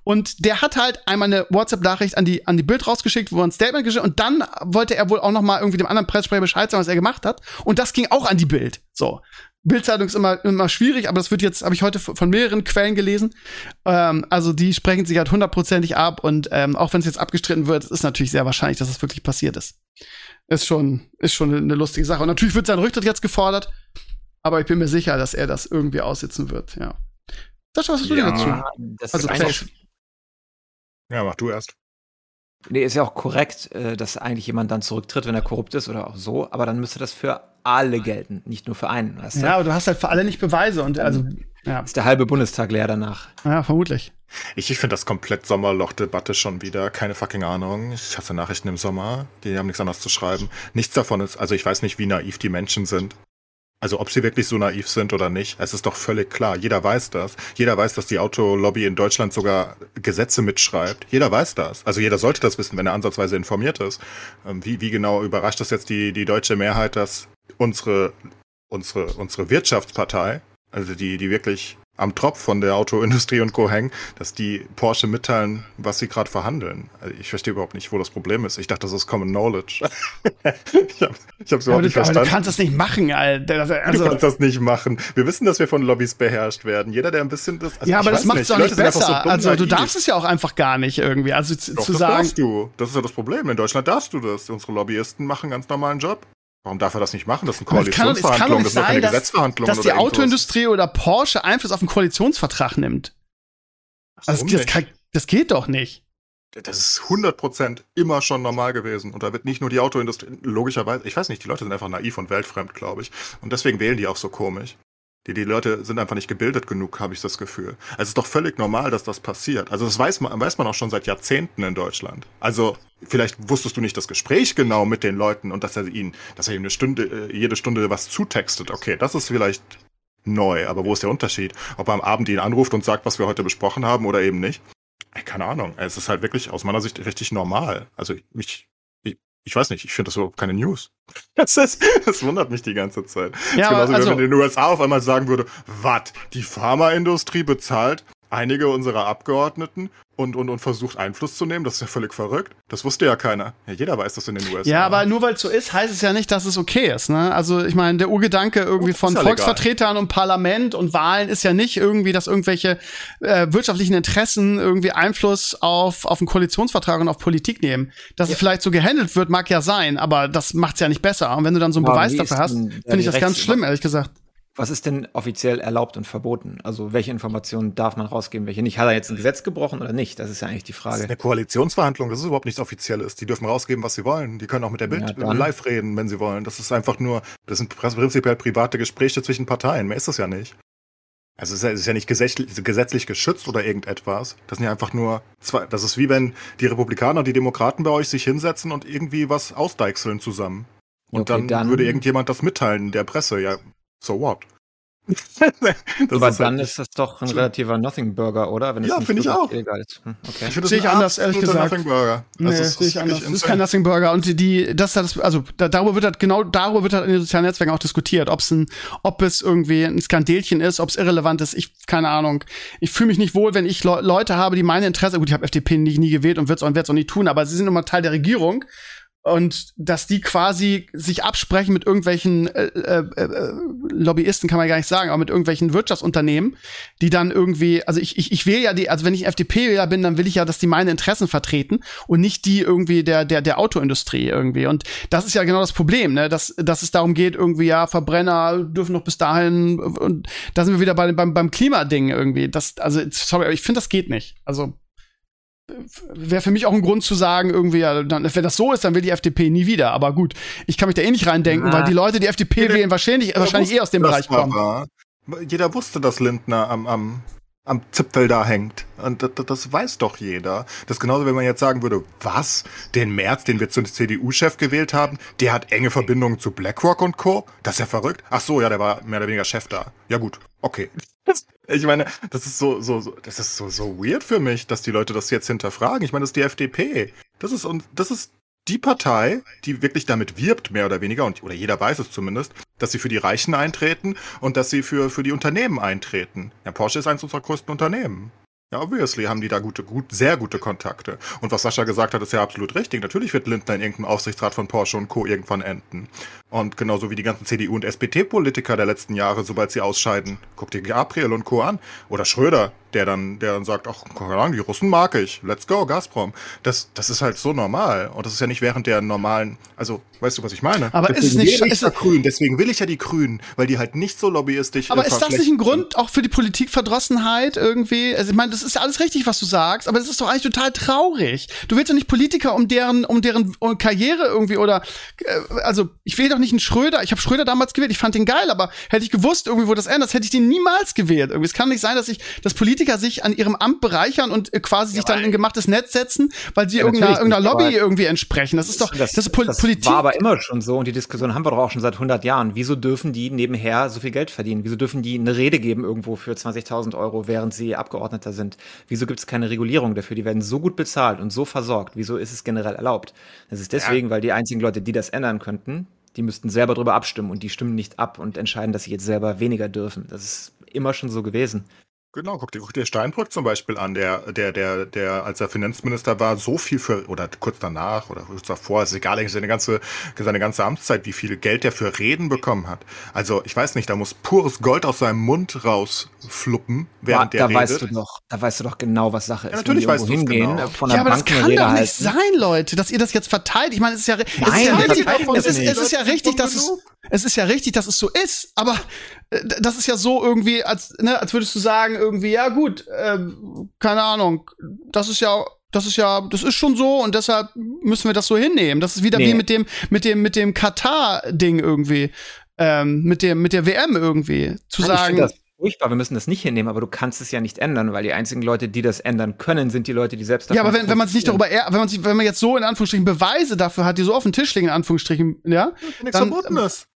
Und der hat halt einmal eine WhatsApp-Nachricht an die, an die Bild rausgeschickt, wo er ein Statement geschickt und dann wollte er wohl auch noch mal irgendwie dem anderen Pressesprecher Bescheid sagen, was er gemacht hat. Und das ging auch an die Bild. So. Bildzeitung ist immer, immer schwierig, aber das wird jetzt, habe ich heute von mehreren Quellen gelesen. Ähm, also die sprechen sich halt hundertprozentig ab und ähm, auch wenn es jetzt abgestritten wird, ist natürlich sehr wahrscheinlich, dass es das wirklich passiert ist. Ist schon, ist schon eine lustige Sache. Und natürlich wird sein Rücktritt jetzt gefordert, aber ich bin mir sicher, dass er das irgendwie aussitzen wird, ja. Sascha, was hast du ja, denn dazu? Also, ist ja, mach du erst. Nee, ist ja auch korrekt, äh, dass eigentlich jemand dann zurücktritt, wenn er korrupt ist oder auch so, aber dann müsste das für alle gelten, nicht nur für einen. Weißt du? Ja, aber du hast halt für alle nicht Beweise und also ja. Ist der halbe Bundestag leer danach. Ja, vermutlich. Ich, ich finde das komplett Sommerloch-Debatte schon wieder. Keine fucking Ahnung. Ich hasse Nachrichten im Sommer. Die haben nichts anderes zu schreiben. Nichts davon ist, also ich weiß nicht, wie naiv die Menschen sind. Also ob sie wirklich so naiv sind oder nicht, es ist doch völlig klar. Jeder weiß das. Jeder weiß, dass die Autolobby in Deutschland sogar Gesetze mitschreibt. Jeder weiß das. Also jeder sollte das wissen, wenn er ansatzweise informiert ist. Ähm, wie, wie genau überrascht das jetzt die, die deutsche Mehrheit, dass unsere, unsere, unsere Wirtschaftspartei, also die, die wirklich am Tropf von der Autoindustrie und Co. hängen, dass die Porsche mitteilen, was sie gerade verhandeln. Also ich verstehe überhaupt nicht, wo das Problem ist. Ich dachte, das ist Common Knowledge. (laughs) ich habe hab's überhaupt nicht verstanden. Aber du kannst das nicht machen, Alter. Also, du kannst das nicht machen. Wir wissen, dass wir von Lobbys beherrscht werden. Jeder, der ein bisschen das. Also ja, aber das macht es doch nicht besser. So also du darfst es ja auch einfach gar nicht irgendwie. Also zu, Doch, zu das sagen. Darfst du. Das ist ja das Problem. In Deutschland darfst du das. Unsere Lobbyisten machen einen ganz normalen Job. Warum darf er das nicht machen? Das sind Koalitionsverhandlungen, das sind keine dass. Dass die Autoindustrie oder Porsche Einfluss auf den Koalitionsvertrag nimmt. Also das, kann, das geht doch nicht. Das ist 100% immer schon normal gewesen. Und da wird nicht nur die Autoindustrie, logischerweise, ich weiß nicht, die Leute sind einfach naiv und weltfremd, glaube ich. Und deswegen wählen die auch so komisch. Die, die Leute sind einfach nicht gebildet genug, habe ich das Gefühl. Also es ist doch völlig normal, dass das passiert. Also das weiß man, weiß man auch schon seit Jahrzehnten in Deutschland. Also vielleicht wusstest du nicht das Gespräch genau mit den Leuten und dass er ihnen, dass er ihm eine Stunde, äh, jede Stunde was zutextet. Okay, das ist vielleicht neu, aber wo ist der Unterschied? Ob er am Abend ihn anruft und sagt, was wir heute besprochen haben oder eben nicht? Keine Ahnung. Es ist halt wirklich aus meiner Sicht richtig normal. Also ich, ich weiß nicht, ich finde das überhaupt keine News. (laughs) Das, ist, das wundert mich die ganze Zeit. Ja, das ist genauso, also, wenn man in den USA auf einmal sagen würde, was, die Pharmaindustrie bezahlt einige unserer Abgeordneten und, und, und versucht Einfluss zu nehmen. Das ist ja völlig verrückt. Das wusste ja keiner. Ja, jeder weiß das in den USA. Ja, aber nur weil es so ist, heißt es ja nicht, dass es okay ist. Ne? Also ich meine, der Urgedanke irgendwie von ja Volksvertretern legal. und Parlament und Wahlen ist ja nicht irgendwie, dass irgendwelche äh, wirtschaftlichen Interessen irgendwie Einfluss auf, auf einen Koalitionsvertrag und auf Politik nehmen. Dass ja. es vielleicht so gehandelt wird, mag ja sein, aber das macht's ja nicht besser. Und wenn du dann so einen ja, Beweis dafür hast, finde ich das ganz schlimm, ehrlich gesagt. Was ist denn offiziell erlaubt und verboten? Also welche Informationen darf man rausgeben, welche nicht? Hat er jetzt ein Gesetz gebrochen oder nicht? Das ist ja eigentlich die Frage. Das ist eine Koalitionsverhandlung, das ist überhaupt nichts Offizielles. Die dürfen rausgeben, was sie wollen. Die können auch mit der Bild ja, live reden, wenn sie wollen. Das ist einfach nur, das sind prinzipiell private Gespräche zwischen Parteien. Mehr ist das ja nicht. Also es ist ja, nicht gesetzlich, gesetzlich geschützt oder irgendetwas. Das sind ja einfach nur zwei. Das ist wie wenn die Republikaner und die Demokraten bei euch sich hinsetzen und irgendwie was ausdeichseln zusammen. Und okay, dann, dann, würde irgendjemand das mitteilen der Presse. Ja, so what? (laughs) Aber ist dann halt ist das doch ein relativer Nothing Burger, oder? Wenn ja, finde ich auch. Hm, okay. Ich sehe ich anders, ehrlich gesagt. Nothing Burger. Nee, sehe ich anders. Das ist kein Nothing Burger. Und die, das, das also da, darüber wird halt, genau darüber wird halt in den sozialen Netzwerken auch diskutiert, ob es ein, ob es irgendwie ein Skandelchen ist, ob es irrelevant ist. Ich, keine Ahnung. Ich fühle mich nicht wohl, wenn ich Le Leute habe, die meine Interesse, gut, ich habe FDP nie, nie gewählt und wird es auch nicht tun, aber sie sind immer Teil der Regierung und dass die quasi sich absprechen mit irgendwelchen äh, äh, äh, Lobbyisten kann man gar nicht sagen, aber mit irgendwelchen Wirtschaftsunternehmen, die dann irgendwie, also ich, ich, ich will ja die, also wenn ich FDP-Wähler bin, dann will ich ja, dass die meine Interessen vertreten und nicht die irgendwie der der der Autoindustrie irgendwie. Und das ist ja genau das Problem, ne, dass dass es darum geht irgendwie ja Verbrenner dürfen noch bis dahin und da sind wir wieder bei, beim beim Klimading irgendwie. Das also sorry, aber ich finde das geht nicht. Also wäre für mich auch ein Grund zu sagen, irgendwie, ja, dann, wenn das so ist, dann will die FDP nie wieder. Aber gut, ich kann mich da eh nicht reindenken, ja. weil die Leute, die FDP Jeder, wählen, wahrscheinlich, wahrscheinlich eh aus dem Bereich kommen. War. Jeder wusste, dass Lindner am, am, am Zipfel da hängt. Und das, das, weiß doch jeder. Das ist genauso, wenn man jetzt sagen würde, was? Den März, den wir zum CDU-Chef gewählt haben, der hat enge Verbindungen zu BlackRock und Co. Das ist ja verrückt. Ach so, ja, der war mehr oder weniger Chef da. Ja gut, okay. (laughs) Ich meine, das ist so, so, so, das ist so, so weird für mich, dass die Leute das jetzt hinterfragen. Ich meine, das ist die FDP. Das ist, und das ist die Partei, die wirklich damit wirbt, mehr oder weniger, und, oder jeder weiß es zumindest, dass sie für die Reichen eintreten und dass sie für, für die Unternehmen eintreten. Ja, Porsche ist eines unserer größten Unternehmen. Ja, obviously haben die da gute, gut, sehr gute Kontakte. Und was Sascha gesagt hat, ist ja absolut richtig. Natürlich wird Lindner in irgendeinem Aufsichtsrat von Porsche und Co. irgendwann enden. Und genauso wie die ganzen CDU- und SPD-Politiker der letzten Jahre, sobald sie ausscheiden, guck dir Gabriel und Co. an. Oder Schröder, der dann, der dann sagt, ach, keine Ahnung, die Russen mag ich. Let's go, Gazprom. Das, das ist halt so normal. Und das ist ja nicht während der normalen, also, weißt du, was ich meine? Aber deswegen ist es nicht, ist ja grün. Deswegen will ich ja die Grünen, weil die halt nicht so lobbyistisch Aber ist das nicht ein Grund auch für die Politikverdrossenheit irgendwie? Also, ich meine, das ist ja alles richtig, was du sagst, aber es ist doch eigentlich total traurig. Du willst doch nicht Politiker um deren, um deren Karriere irgendwie oder, äh, also, ich will doch nicht einen Schröder. Ich habe Schröder damals gewählt. Ich fand den geil, aber hätte ich gewusst, irgendwie, wo das endet, hätte ich den niemals gewählt. Irgendwie, es kann nicht sein, dass ich, dass Politiker Politiker sich an ihrem Amt bereichern und äh, quasi ja, sich dann in gemachtes Netz setzen, weil sie ja, irgendeiner, irgendeiner Lobby irgendwie entsprechen. Das ist doch das, das, Pol das Politik. war aber immer schon so und die Diskussion haben wir doch auch schon seit 100 Jahren. Wieso dürfen die nebenher so viel Geld verdienen? Wieso dürfen die eine Rede geben irgendwo für 20.000 Euro, während sie Abgeordneter sind? Wieso gibt es keine Regulierung dafür? Die werden so gut bezahlt und so versorgt. Wieso ist es generell erlaubt? Das ist deswegen, ja. weil die einzigen Leute, die das ändern könnten, die müssten selber darüber abstimmen und die stimmen nicht ab und entscheiden, dass sie jetzt selber weniger dürfen. Das ist immer schon so gewesen. Genau, guck dir, guck dir Steinbrück zum Beispiel an, der, der, der, der, als er Finanzminister war, so viel für, oder kurz danach oder kurz davor, ist egal, eigentlich seine ganze, seine ganze Amtszeit, wie viel Geld der für Reden bekommen hat. Also, ich weiß nicht, da muss pures Gold aus seinem Mund rausfluppen, während ja, der da redet. Weißt du doch, da weißt du doch genau, was Sache ist. Ja, natürlich weißt du hingehen, genau. von der ja, aber Bank das kann doch nicht sein, Leute, dass ihr das jetzt verteilt. Ich meine, es ist ja, Nein, es ist ja richtig, es ist, es ist ja richtig, dass es, es ist ja richtig, dass es so ist, aber das ist ja so irgendwie, als, ne, als würdest du sagen, irgendwie, ja gut, äh, keine Ahnung, das ist ja, das ist ja, das ist schon so und deshalb müssen wir das so hinnehmen. Das ist wieder nee. wie mit dem, mit dem, mit dem Katar-Ding irgendwie, ähm, mit dem, mit der WM irgendwie, zu Nein, sagen furchtbar, wir müssen das nicht hinnehmen, aber du kannst es ja nicht ändern, weil die einzigen Leute, die das ändern können, sind die Leute, die selbst davon Ja, aber wenn, wenn man sich nicht darüber, wenn man sich, wenn man jetzt so in Anführungsstrichen Beweise dafür hat, die so auf den Tisch liegen, in Anführungsstrichen, ja, nichts verboten ist.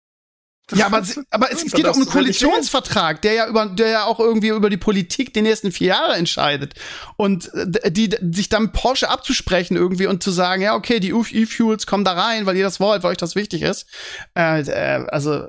Ja, aber, aber es, es geht doch um einen Koalitionsvertrag, der ja über, der ja auch irgendwie über die Politik die nächsten vier Jahre entscheidet. Und äh, die, sich dann Porsche abzusprechen irgendwie und zu sagen, ja, okay, die E-Fuels kommen da rein, weil ihr das wollt, weil euch das wichtig ist. Äh, äh, also,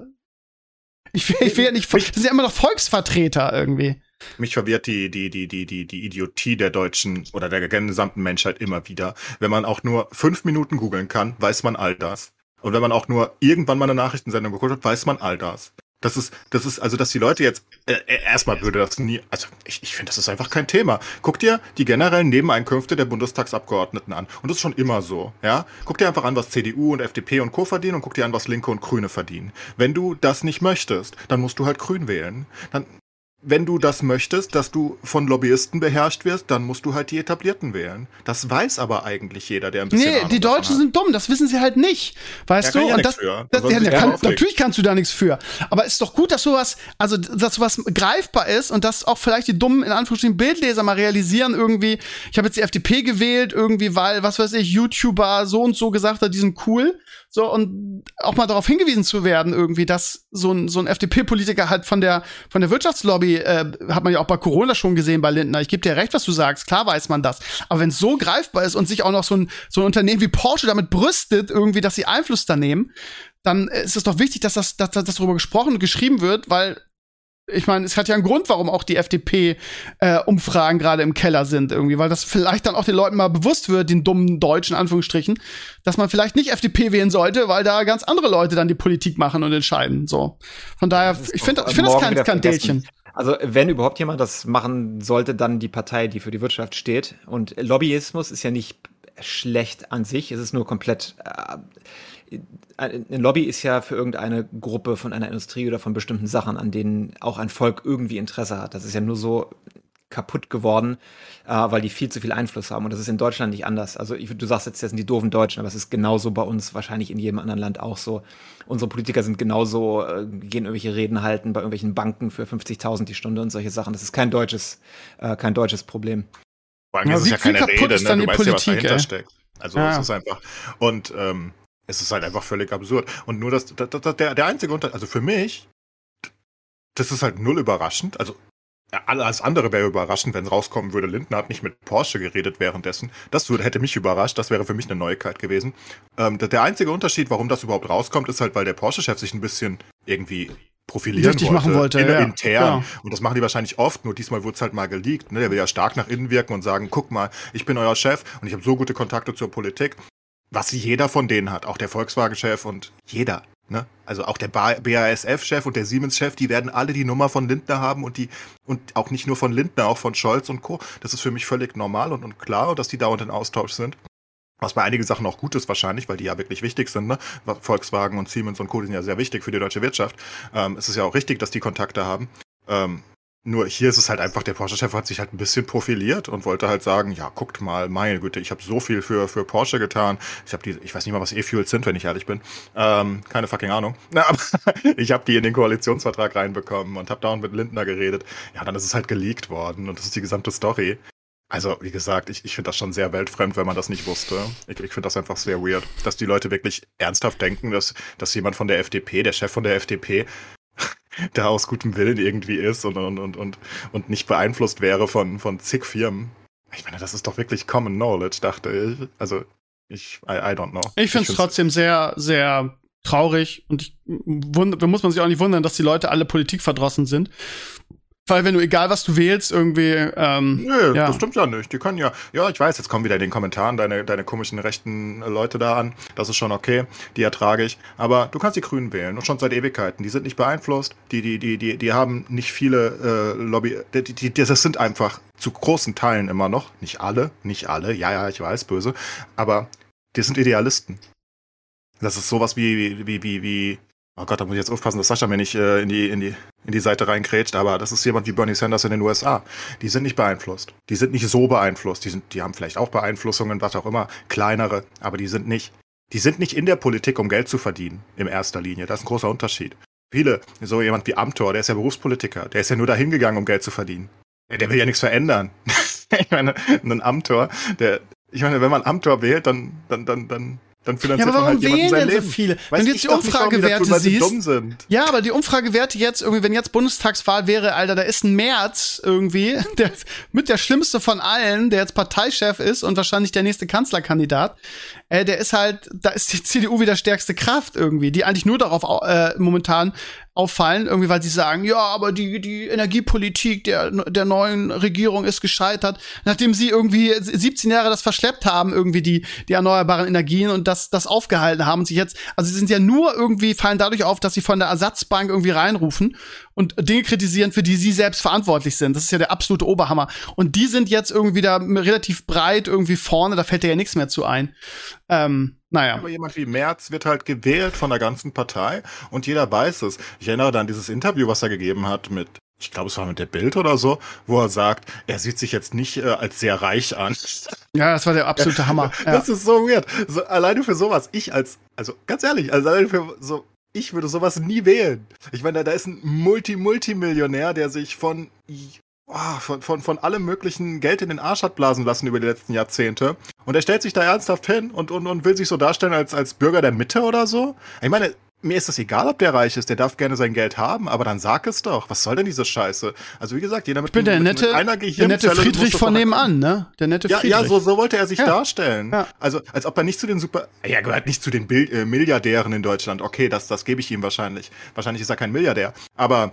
ich will, ich will ja nicht, das sind ja immer noch Volksvertreter irgendwie. Mich verwirrt die, die, die, die, die, die Idiotie der Deutschen oder der gesamten Menschheit immer wieder. Wenn man auch nur fünf Minuten googeln kann, weiß man all das. Und wenn man auch nur irgendwann mal eine Nachrichtensendung geguckt hat, weiß man all das. Das ist, das ist, also, dass die Leute jetzt, äh, äh erstmal würde das nie, also, ich, ich finde, das ist einfach kein Thema. Guck dir die generellen Nebeneinkünfte der Bundestagsabgeordneten an. Und das ist schon immer so, ja. Guck dir einfach an, was CDU und FDP und Co. verdienen und guck dir an, was Linke und Grüne verdienen. Wenn du das nicht möchtest, dann musst du halt Grün wählen. Dann, wenn du das möchtest, dass du von Lobbyisten beherrscht wirst, dann musst du halt die Etablierten wählen. Das weiß aber eigentlich jeder, der ein bisschen. Nee, Ahnung die Deutschen sind dumm, das wissen sie halt nicht. Weißt ja, du? Ja und das, das, das ja, kann, natürlich kannst du da nichts für. Aber es ist doch gut, dass sowas, also dass sowas greifbar ist und dass auch vielleicht die dummen, in Anführungsstrichen, Bildleser mal realisieren, irgendwie, ich habe jetzt die FDP gewählt, irgendwie, weil, was weiß ich, YouTuber so und so gesagt hat, die sind cool. So, und auch mal darauf hingewiesen zu werden, irgendwie, dass so ein, so ein FDP-Politiker halt von der, von der Wirtschaftslobby, äh, hat man ja auch bei Corona schon gesehen bei Lindner. Ich gebe dir recht, was du sagst. Klar weiß man das. Aber wenn es so greifbar ist und sich auch noch so ein, so ein Unternehmen wie Porsche damit brüstet, irgendwie, dass sie Einfluss da nehmen, dann ist es doch wichtig, dass das, dass, dass darüber gesprochen und geschrieben wird, weil ich meine, es hat ja einen Grund, warum auch die FDP-Umfragen äh, gerade im Keller sind, irgendwie, weil das vielleicht dann auch den Leuten mal bewusst wird, den dummen Deutschen, Anführungsstrichen, dass man vielleicht nicht FDP wählen sollte, weil da ganz andere Leute dann die Politik machen und entscheiden. So. Von daher, ich finde ich find das kein Skandälchen. Also, wenn überhaupt jemand das machen sollte, dann die Partei, die für die Wirtschaft steht. Und Lobbyismus ist ja nicht schlecht an sich, es ist nur komplett. Äh, ein Lobby ist ja für irgendeine Gruppe von einer Industrie oder von bestimmten Sachen, an denen auch ein Volk irgendwie Interesse hat. Das ist ja nur so kaputt geworden, äh, weil die viel zu viel Einfluss haben. Und das ist in Deutschland nicht anders. Also ich, du sagst jetzt, das sind die doofen Deutschen, aber es ist genauso bei uns, wahrscheinlich in jedem anderen Land auch so. Unsere Politiker sind genauso, äh, gehen irgendwelche Reden halten bei irgendwelchen Banken für 50.000 die Stunde und solche Sachen. Das ist kein deutsches, äh, kein deutsches Problem. Vor allem ja, ist es ja keine Rede, ne? du weißt Politik, ja, was dahinter ey. steckt. Also ja. es ist einfach. Und ähm, es ist halt einfach völlig absurd. Und nur das, das, das der, der einzige Unterschied, also für mich, das ist halt null überraschend. Also alles andere wäre überraschend, wenn es rauskommen würde. Lindner hat nicht mit Porsche geredet währenddessen. Das würde, hätte mich überrascht. Das wäre für mich eine Neuigkeit gewesen. Ähm, der einzige Unterschied, warum das überhaupt rauskommt, ist halt, weil der Porsche-Chef sich ein bisschen irgendwie profilieren Richtig wollte, machen wollte, ja. intern. Ja. Und das machen die wahrscheinlich oft, nur diesmal wurde es halt mal geleakt. Ne? Der will ja stark nach innen wirken und sagen, guck mal, ich bin euer Chef und ich habe so gute Kontakte zur Politik was jeder von denen hat, auch der Volkswagen-Chef und jeder. Ne? Also auch der BASF-Chef und der Siemens-Chef, die werden alle die Nummer von Lindner haben und die und auch nicht nur von Lindner, auch von Scholz und Co. Das ist für mich völlig normal und, und klar, dass die dauernd in Austausch sind. Was bei einigen Sachen auch gut ist wahrscheinlich, weil die ja wirklich wichtig sind. Ne? Volkswagen und Siemens und Co. sind ja sehr wichtig für die deutsche Wirtschaft. Ähm, es ist ja auch richtig, dass die Kontakte haben. Ähm, nur hier ist es halt einfach, der Porsche-Chef hat sich halt ein bisschen profiliert und wollte halt sagen, ja, guckt mal, meine Güte, ich habe so viel für, für Porsche getan. Ich habe die, ich weiß nicht mal, was E-Fuels sind, wenn ich ehrlich bin. Ähm, keine fucking Ahnung. (laughs) Na, aber ich habe die in den Koalitionsvertrag reinbekommen und habe dauernd mit Lindner geredet. Ja, dann ist es halt geleakt worden und das ist die gesamte Story. Also, wie gesagt, ich, ich finde das schon sehr weltfremd, wenn man das nicht wusste. Ich, ich finde das einfach sehr weird, dass die Leute wirklich ernsthaft denken, dass, dass jemand von der FDP, der Chef von der FDP, (laughs) da aus gutem Willen irgendwie ist und, und, und, und, und nicht beeinflusst wäre von, von zig Firmen. Ich meine, das ist doch wirklich Common Knowledge, dachte ich. Also, ich, I, I don't know. Ich finde es trotzdem sehr, sehr traurig und ich, da muss man sich auch nicht wundern, dass die Leute alle Politik verdrossen sind. Weil wenn du, egal was du wählst, irgendwie. Ähm, Nö, ja. das stimmt ja nicht. Die können ja. Ja, ich weiß, jetzt kommen wieder in den Kommentaren deine, deine komischen rechten Leute da an. Das ist schon okay. Die ertrage ich. Aber du kannst die Grünen wählen und schon seit Ewigkeiten. Die sind nicht beeinflusst. Die, die, die, die, die haben nicht viele äh, Lobby. Die, die, das sind einfach zu großen Teilen immer noch. Nicht alle, nicht alle. Ja, ja, ich weiß, böse. Aber die sind Idealisten. Das ist sowas wie, wie, wie, wie, Oh Gott, da muss ich jetzt aufpassen, dass Sascha mir nicht äh, in, die, in, die, in die Seite reinkrätscht, aber das ist jemand wie Bernie Sanders in den USA. Die sind nicht beeinflusst. Die sind nicht so beeinflusst. Die, sind, die haben vielleicht auch Beeinflussungen, was auch immer, kleinere, aber die sind nicht. Die sind nicht in der Politik, um Geld zu verdienen, in erster Linie. Das ist ein großer Unterschied. Viele, so jemand wie Amtor, der ist ja Berufspolitiker, der ist ja nur dahin gegangen, um Geld zu verdienen. Der will ja nichts verändern. (laughs) ich meine, ein Amtor, der, ich meine, wenn man Amtor wählt, dann, dann, dann, dann dann finanziert ja, aber warum man halt wählen denn so viele? Weiß wenn du jetzt die Umfragewerte tun, siehst, ja, aber die Umfragewerte jetzt irgendwie, wenn jetzt Bundestagswahl wäre, Alter, da ist ein März irgendwie, (laughs) der mit der schlimmste von allen, der jetzt Parteichef ist und wahrscheinlich der nächste Kanzlerkandidat. äh, der ist halt, da ist die (laughs) CDU wieder stärkste Kraft irgendwie, die eigentlich nur darauf äh, momentan auffallen, irgendwie, weil sie sagen, ja, aber die, die Energiepolitik der, der neuen Regierung ist gescheitert, nachdem sie irgendwie 17 Jahre das verschleppt haben, irgendwie die, die erneuerbaren Energien und das, das aufgehalten haben und sich jetzt, also sie sind ja nur irgendwie, fallen dadurch auf, dass sie von der Ersatzbank irgendwie reinrufen und Dinge kritisieren, für die sie selbst verantwortlich sind. Das ist ja der absolute Oberhammer. Und die sind jetzt irgendwie da relativ breit irgendwie vorne, da fällt dir ja nichts mehr zu ein. Ähm, naja. Aber jemand wie Merz wird halt gewählt von der ganzen Partei und jeder weiß es. Ich erinnere dann dieses Interview, was er gegeben hat mit ich glaube, es war mit der Bild oder so, wo er sagt, er sieht sich jetzt nicht äh, als sehr reich an. (laughs) Ja, das war der absolute Hammer. (laughs) Ja. Das ist so weird. So, alleine für sowas, ich als, also ganz ehrlich, also alleine für so, ich würde sowas nie wählen. Ich meine, da, da ist ein Multi-Multimillionär, der sich von oh, von, von, von allem möglichen Geld in den Arsch hat blasen lassen über die letzten Jahrzehnte. Und er stellt sich da ernsthaft hin und, und, und will sich so darstellen als, als Bürger der Mitte oder so. Ich meine, mir ist das egal, ob der reich ist, der darf gerne sein Geld haben, aber dann sag es doch. Was soll denn diese Scheiße? Also wie gesagt, jeder mit, ich bin der mit, nette, mit einer der nette Friedrich von nebenan, ne? Der nette ja, Friedrich. Ja, so, so wollte er sich Ja. darstellen. Ja. Also als ob er nicht zu den super, er gehört nicht zu den Bil äh, Milliardären in Deutschland. Okay, das, das gebe ich ihm wahrscheinlich. Wahrscheinlich ist er kein Milliardär. Aber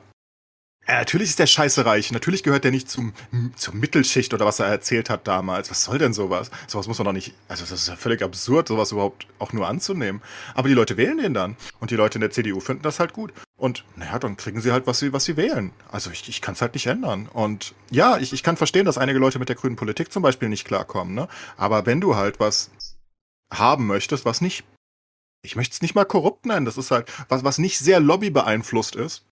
äh, natürlich ist der scheiße reich. Natürlich gehört der nicht zum, zur Mittelschicht oder was er erzählt hat damals. Was soll denn sowas? Sowas muss man doch nicht. Also, das ist ja völlig absurd, sowas überhaupt auch nur anzunehmen. Aber die Leute wählen den dann. Und die Leute in der CDU finden das halt gut. Und naja, dann kriegen sie halt, was sie, was sie wählen. Also ich, ich kann es halt nicht ändern. Und ja, ich, ich kann verstehen, dass einige Leute mit der grünen Politik zum Beispiel nicht klarkommen, ne? Aber wenn du halt was haben möchtest, was nicht. Ich möchte es nicht mal korrupt nennen, das ist halt, was, was nicht sehr Lobby beeinflusst ist,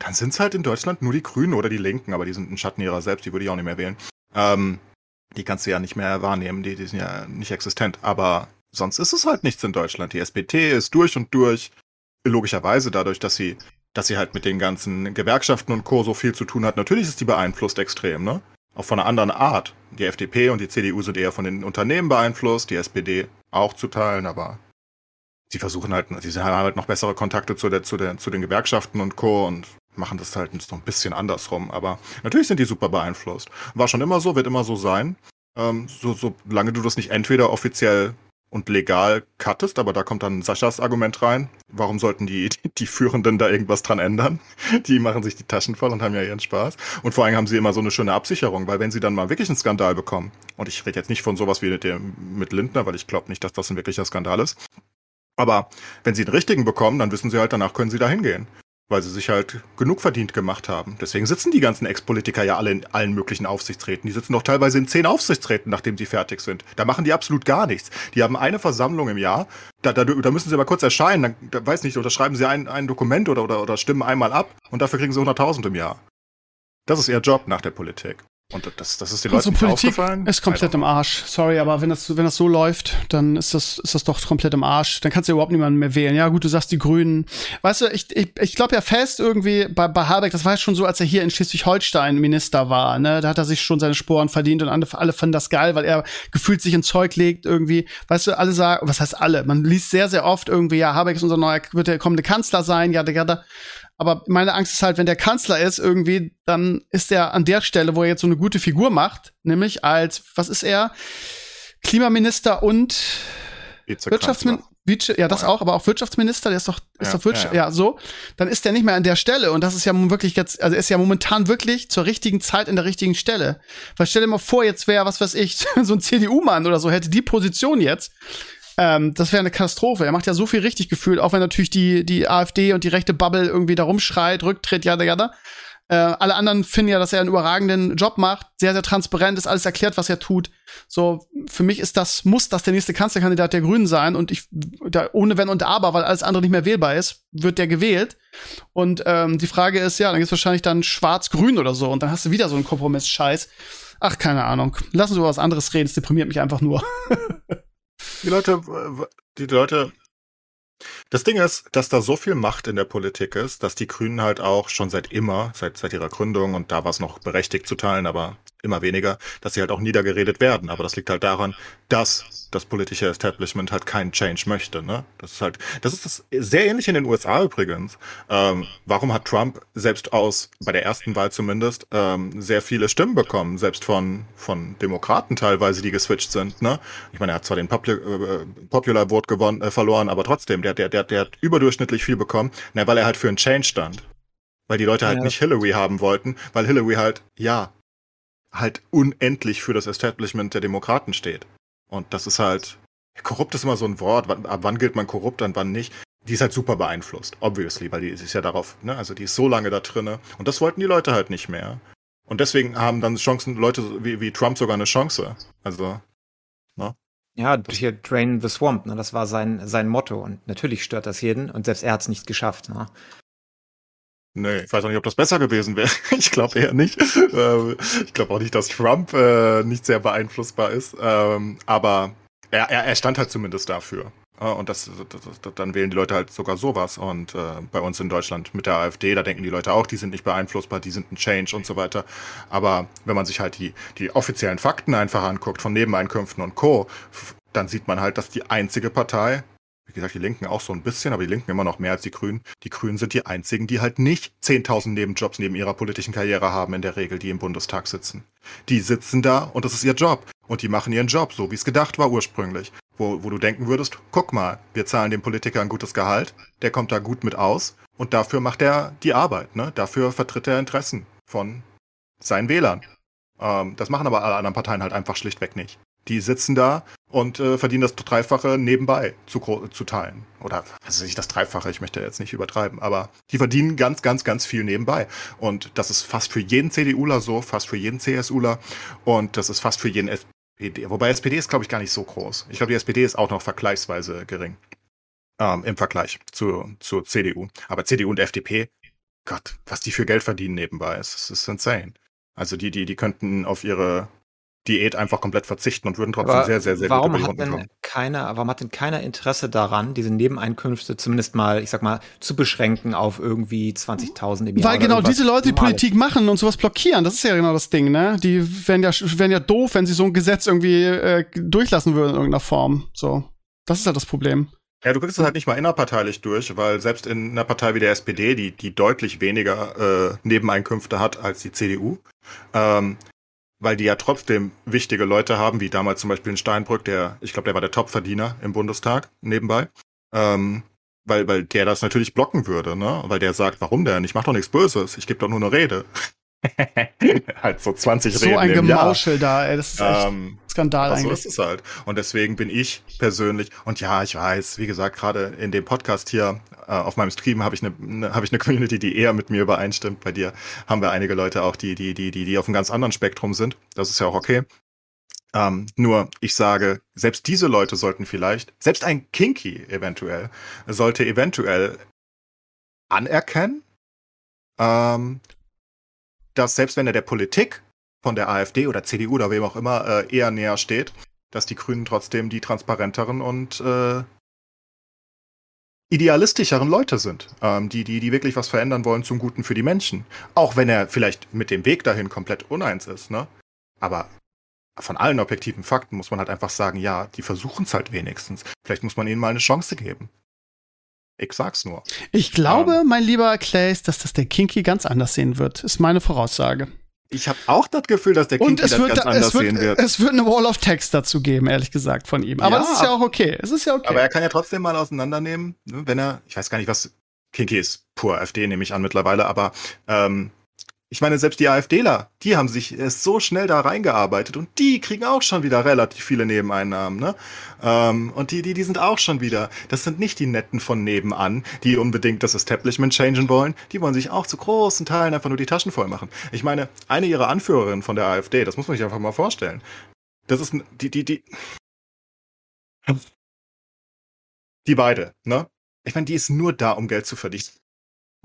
dann sind es halt in Deutschland nur die Grünen oder die Linken, aber die sind ein Schatten ihrer selbst, die würde ich auch nicht mehr wählen. Ähm, die kannst du ja nicht mehr wahrnehmen, die, die sind ja nicht existent. Aber sonst ist es halt nichts in Deutschland. Die SPD ist durch und durch, logischerweise dadurch, dass sie, dass sie halt mit den ganzen Gewerkschaften und Co. so viel zu tun hat. Natürlich ist die beeinflusst extrem, ne? Auch von einer anderen Art. Die FDP und die CDU sind eher von den Unternehmen beeinflusst, die SPD auch zu teilen, aber sie versuchen halt, sie haben halt noch bessere Kontakte zu, der, zu, der, zu den Gewerkschaften und Co. und machen das halt so ein bisschen andersrum. Aber natürlich sind die super beeinflusst. War schon immer so, wird immer so sein. Ähm, so, solange du das nicht entweder offiziell und legal cuttest, aber da kommt dann Saschas Argument rein. Warum sollten die, die Führenden da irgendwas dran ändern? (laughs) Die machen sich die Taschen voll und haben ja ihren Spaß. Und vor allem haben sie immer so eine schöne Absicherung, weil wenn sie dann mal wirklich einen Skandal bekommen, und ich rede jetzt nicht von sowas wie mit, dem, mit Lindner, weil ich glaube nicht, dass das ein wirklicher Skandal ist. Aber wenn sie den richtigen bekommen, dann wissen sie halt, danach können sie da hingehen weil sie sich halt genug verdient gemacht haben. Deswegen sitzen die ganzen Ex-Politiker ja alle in allen möglichen Aufsichtsräten. Die sitzen doch teilweise in zehn Aufsichtsräten, nachdem sie fertig sind. Da machen die absolut gar nichts. Die haben eine Versammlung im Jahr. Da, da, da müssen sie mal kurz erscheinen. Dann, da, weiß nicht, unterschreiben sie ein, ein Dokument oder, oder, oder stimmen einmal ab und dafür kriegen sie 100.000 im Jahr. Das ist ihr Job nach der Politik. Und das, das ist den Leuten Unsere Politik aufgefallen. ist komplett im Arsch. Sorry, aber wenn das, wenn das so läuft, dann ist das, ist das doch komplett im Arsch. Dann kannst du überhaupt niemanden mehr wählen. Ja, gut, du sagst die Grünen. Weißt du, ich, ich, ich glaube ja fest irgendwie bei, bei Habeck, das war ja schon so, als er hier in Schleswig-Holstein Minister war, ne? Da hat er sich schon seine Sporen verdient und alle, alle fanden das geil, weil er gefühlt sich ins Zeug legt irgendwie. Weißt du, alle sagen, was heißt alle? Man liest sehr, sehr oft irgendwie, ja, Habeck ist unser neuer, wird der kommende Kanzler sein, ja, ja, aber meine Angst ist halt, wenn der Kanzler ist irgendwie, dann ist er an der Stelle, wo er jetzt so eine gute Figur macht, nämlich als, was ist er? Klimaminister und Wirtschaftsminister. Ja, das auch, aber auch Wirtschaftsminister, der ist doch, ist Ja, doch Wirtschaft, ja, ja, so. Dann ist der nicht mehr an der Stelle und das ist ja wirklich jetzt, also er ist ja momentan wirklich zur richtigen Zeit in der richtigen Stelle. Weil stell dir mal vor, jetzt wäre, was weiß ich, (laughs) so ein CDU-Mann oder so, hätte die Position jetzt. Ähm, das wäre eine Katastrophe. Er macht ja so viel richtig gefühlt, auch wenn natürlich die, die AfD und die rechte Bubble irgendwie da rumschreit, Rücktritt, jada, jada. Äh, alle anderen finden ja, dass er einen überragenden Job macht, sehr, sehr transparent, ist alles erklärt, was er tut. So, für mich ist das, muss das der nächste Kanzlerkandidat der Grünen sein und ich, da, ohne Wenn und Aber, weil alles andere nicht mehr wählbar ist, wird der gewählt. Und ähm, die Frage ist, ja, dann gibt's wahrscheinlich dann Schwarz-Grün oder so und dann hast du wieder so einen Kompromiss-Scheiß. Ach, keine Ahnung. Lass uns über was anderes reden, es deprimiert mich einfach nur. (laughs) Die Leute, die Leute, Das Ding ist, dass da so viel Macht in der Politik ist, dass die Grünen halt auch schon seit immer, seit, seit ihrer Gründung, und da war es noch berechtigt zu teilen, aber immer weniger, dass sie halt auch niedergeredet werden. Aber das liegt halt daran, dass das politische Establishment halt keinen Change möchte. Ne? Das ist halt, das ist das sehr ähnlich in den USA übrigens. Ähm, warum hat Trump selbst aus, bei der ersten Wahl zumindest, ähm, sehr viele Stimmen bekommen, selbst von, von Demokraten teilweise, die geswitcht sind. Ne? Ich meine, er hat zwar den Popul äh, Popular Vote gewonnen, äh, verloren, aber trotzdem, der, der, der, der hat überdurchschnittlich viel bekommen, na, weil er halt für einen Change stand. Weil die Leute halt ja. nicht Hillary haben wollten, weil Hillary halt, ja, halt unendlich für das Establishment der Demokraten steht. Und das ist halt, korrupt ist immer so ein Wort, ab wann gilt man korrupt, an wann nicht. Die ist halt super beeinflusst, obviously, weil die ist ja darauf, ne, also die ist so lange da drinne. Und das wollten die Leute halt nicht mehr. Und deswegen haben dann Chancen, Leute wie, wie Trump sogar eine Chance. Also, ne? Ja, hier Drain the Swamp, ne? das war sein, sein Motto. Und natürlich stört das jeden und selbst er hat es nicht geschafft. Ne? Nee, ich weiß auch nicht, ob das besser gewesen wäre. (laughs) Ich glaube eher nicht. Ähm, ich glaube auch nicht, dass Trump äh, nicht sehr beeinflussbar ist. Ähm, aber er, er, er stand halt zumindest dafür. Und das, das, das, dann wählen die Leute halt sogar sowas. Und äh, bei uns in Deutschland mit der AfD, da denken die Leute auch, die sind nicht beeinflussbar, die sind ein Change und so weiter. Aber wenn man sich halt die, die offiziellen Fakten einfach anguckt von Nebeneinkünften und Co., dann sieht man halt, dass die einzige Partei, wie gesagt, die Linken auch so ein bisschen, aber die Linken immer noch mehr als die Grünen. Die Grünen sind die einzigen, die halt nicht 10.000 Nebenjobs neben ihrer politischen Karriere haben in der Regel, die im Bundestag sitzen. Die sitzen da und das ist ihr Job. Und die machen ihren Job, so wie es gedacht war ursprünglich. Wo, wo du denken würdest, guck mal, wir zahlen dem Politiker ein gutes Gehalt, der kommt da gut mit aus und dafür macht er die Arbeit, ne? Dafür vertritt er Interessen von seinen Wählern. Ähm, das machen aber alle anderen Parteien halt einfach schlichtweg nicht. Die sitzen da und äh, verdienen das Dreifache nebenbei zu, zu teilen. Oder weiß ich, das Dreifache, ich möchte jetzt nicht übertreiben, aber die verdienen ganz, ganz, ganz viel nebenbei. Und das ist fast für jeden CDUler so, fast für jeden CSUler und das ist fast für jeden SPD. Wobei SPD ist, glaube ich, gar nicht so groß. Ich glaube, die SPD ist auch noch vergleichsweise gering ähm, im Vergleich zu, zur CDU. Aber CDU und FDP, Gott, was die für Geld verdienen nebenbei, ist, ist insane. Also die, die, die könnten auf ihre Diät einfach komplett verzichten und würden trotzdem Aber sehr, sehr, sehr warum gut über die hat denn keiner, Warum hat denn keiner Interesse daran, diese Nebeneinkünfte zumindest mal, ich sag mal, zu beschränken auf irgendwie 20.000 im Jahr? Weil genau diese Leute die Politik machen und sowas blockieren, das ist ja genau das Ding, ne? Die wären ja, wären ja doof, wenn sie so ein Gesetz irgendwie äh, durchlassen würden in irgendeiner Form. So. Das ist ja das Problem. Ja, du kriegst es halt nicht mal innerparteilich durch, weil selbst in einer Partei wie der SPD, die, die deutlich weniger äh, Nebeneinkünfte hat als die CDU, ähm, weil die ja trotzdem wichtige Leute haben, wie damals zum Beispiel in Steinbrück, der, ich glaube, der war der Topverdiener im Bundestag nebenbei. Ähm, weil, weil der das natürlich blocken würde, ne? Weil der sagt, warum denn? Ich mach doch nichts Böses, ich gebe doch nur eine Rede. (laughs) halt so 20 so Reden. So ein Gemauschel da, ey. Das ist echt ähm, Skandal eigentlich. So ist es halt. Und deswegen bin ich persönlich, und ja, ich weiß, wie gesagt, gerade in dem Podcast hier äh, auf meinem Stream habe ich eine ne, habe ich eine (laughs) Community, die eher mit mir übereinstimmt. Bei dir haben wir einige Leute auch, die, die, die, die, die auf einem ganz anderen Spektrum sind. Das ist ja auch okay. Ähm, nur, ich sage, selbst diese Leute sollten vielleicht, selbst ein Kinky eventuell, sollte eventuell anerkennen, ähm, dass selbst wenn er der Politik von der AfD oder CDU oder wem auch immer äh, eher näher steht, dass die Grünen trotzdem die transparenteren und äh, idealistischeren Leute sind, ähm, die, die, die wirklich was verändern wollen zum Guten für die Menschen. Auch wenn er vielleicht mit dem Weg dahin komplett uneins ist, ne? Aber von allen objektiven Fakten muss man halt einfach sagen, ja, die versuchen es halt wenigstens. Vielleicht muss man ihnen mal eine Chance geben. Ich sag's nur. Ich glaube, ähm, mein lieber Clays, dass das der Kinky ganz anders sehen wird. Ist meine Voraussage. Ich habe auch das Gefühl, dass der Kinky das ganz da, anders wird, sehen wird. Es wird eine Wall of Text dazu geben, ehrlich gesagt, von ihm. Aber ja, das ist ja auch okay. Es ist ja okay. Aber er kann ja trotzdem mal auseinandernehmen, ne, wenn er, ich weiß gar nicht, was Kinky ist, pur AfD nehme ich an mittlerweile, aber ähm, ich meine, selbst die AfDler, die haben sich erst so schnell da reingearbeitet und die kriegen auch schon wieder relativ viele Nebeneinnahmen, ne? Ähm, und die, die, die sind auch schon wieder, das sind nicht die Netten von nebenan, die unbedingt das Establishment changen wollen. Die wollen sich auch zu großen Teilen einfach nur die Taschen voll machen. Ich meine, eine ihrer Anführerinnen von der AfD, das muss man sich einfach mal vorstellen. Das ist die, die, die. Die beide, ne? Ich meine, die ist nur da, um Geld zu verdienen.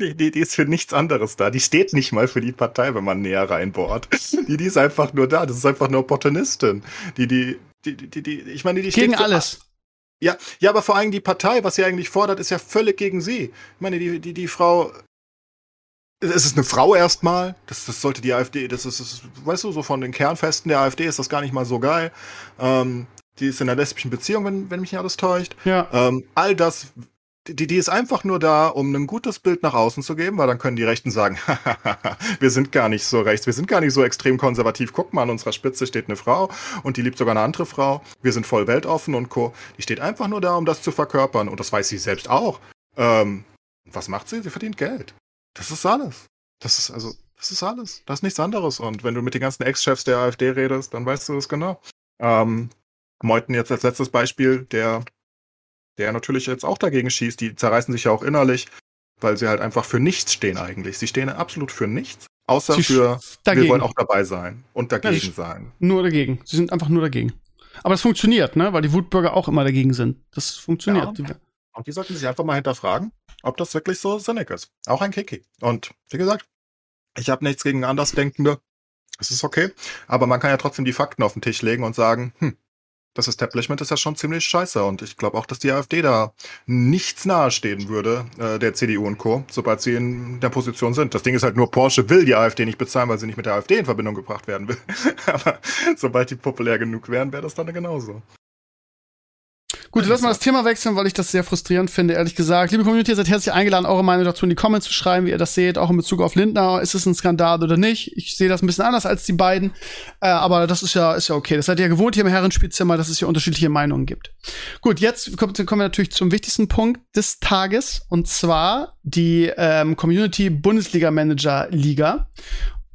Die, die, die ist für nichts anderes da. Die steht nicht mal für die Partei, wenn man näher reinbohrt. (laughs) Die, die ist einfach nur da. Das ist einfach eine Opportunistin. Die, die, die, die, die ich meine, die steht Gegen alles. Ja, ja, aber vor allem die Partei, was sie eigentlich fordert, ist ja völlig gegen sie. Ich meine, die, die, die Frau. Es ist eine Frau erstmal. Das, das sollte die AfD, das ist, das, weißt du, so von den Kernfesten der AfD ist das gar nicht mal so geil. Ähm, die ist in einer lesbischen Beziehung, wenn, wenn mich nicht alles täuscht. Ja. Ähm, all das die, die ist einfach nur da, um ein gutes Bild nach außen zu geben, weil dann können die Rechten sagen, (laughs) wir sind gar nicht so rechts, wir sind gar nicht so extrem konservativ. Guck mal, an unserer Spitze steht eine Frau und die liebt sogar eine andere Frau. Wir sind voll weltoffen und Co. Die steht einfach nur da, um das zu verkörpern und das weiß sie selbst auch. Ähm, was macht sie? Sie verdient Geld. Das ist alles. Das ist also, das ist alles. Das ist nichts anderes. Und wenn du mit den ganzen Ex-Chefs der AfD redest, dann weißt du das genau. Ähm, Meuthen jetzt als letztes Beispiel, der der natürlich jetzt auch dagegen schießt. Die zerreißen sich ja auch innerlich, weil sie halt einfach für nichts stehen eigentlich. Sie stehen absolut für nichts, außer Sie für, dagegen. wir wollen auch dabei sein und dagegen Ja, sein. Nur dagegen. Sie sind einfach nur dagegen. Aber das funktioniert, ne? Weil die Wutbürger auch immer dagegen sind. Das funktioniert. Und die sollten sich einfach mal hinterfragen, ob das wirklich so sinnig ist. Auch ein Kiki. Und wie gesagt, ich habe nichts gegen Andersdenkende. Es ist okay. Aber man kann ja trotzdem die Fakten auf den Tisch legen und sagen, hm, das Establishment ist ja schon ziemlich scheiße. Und ich glaube auch, dass die AfD da nichts nahestehen würde, äh, der CDU und Co., sobald sie in der Position sind. Das Ding ist halt nur, Porsche will die AfD nicht bezahlen, weil sie nicht mit der AfD in Verbindung gebracht werden will. (laughs) Aber sobald die populär genug wären, wäre das dann genauso. Gut, lass mal das Thema wechseln, weil ich das sehr frustrierend finde, ehrlich gesagt. Liebe Community, ihr seid herzlich eingeladen, eure Meinung dazu in die Comments zu schreiben, wie ihr das seht, auch in Bezug auf Lindner. Ist es ein Skandal oder nicht? Ich sehe das ein bisschen anders als die beiden. Äh, aber das ist ja, ist ja okay. Das seid ihr ja gewohnt hier im Herrenspielzimmer, dass es hier unterschiedliche Meinungen gibt. Gut, jetzt kommen kommen wir natürlich zum wichtigsten Punkt des Tages. Und zwar die ähm, Community Bundesliga Manager Liga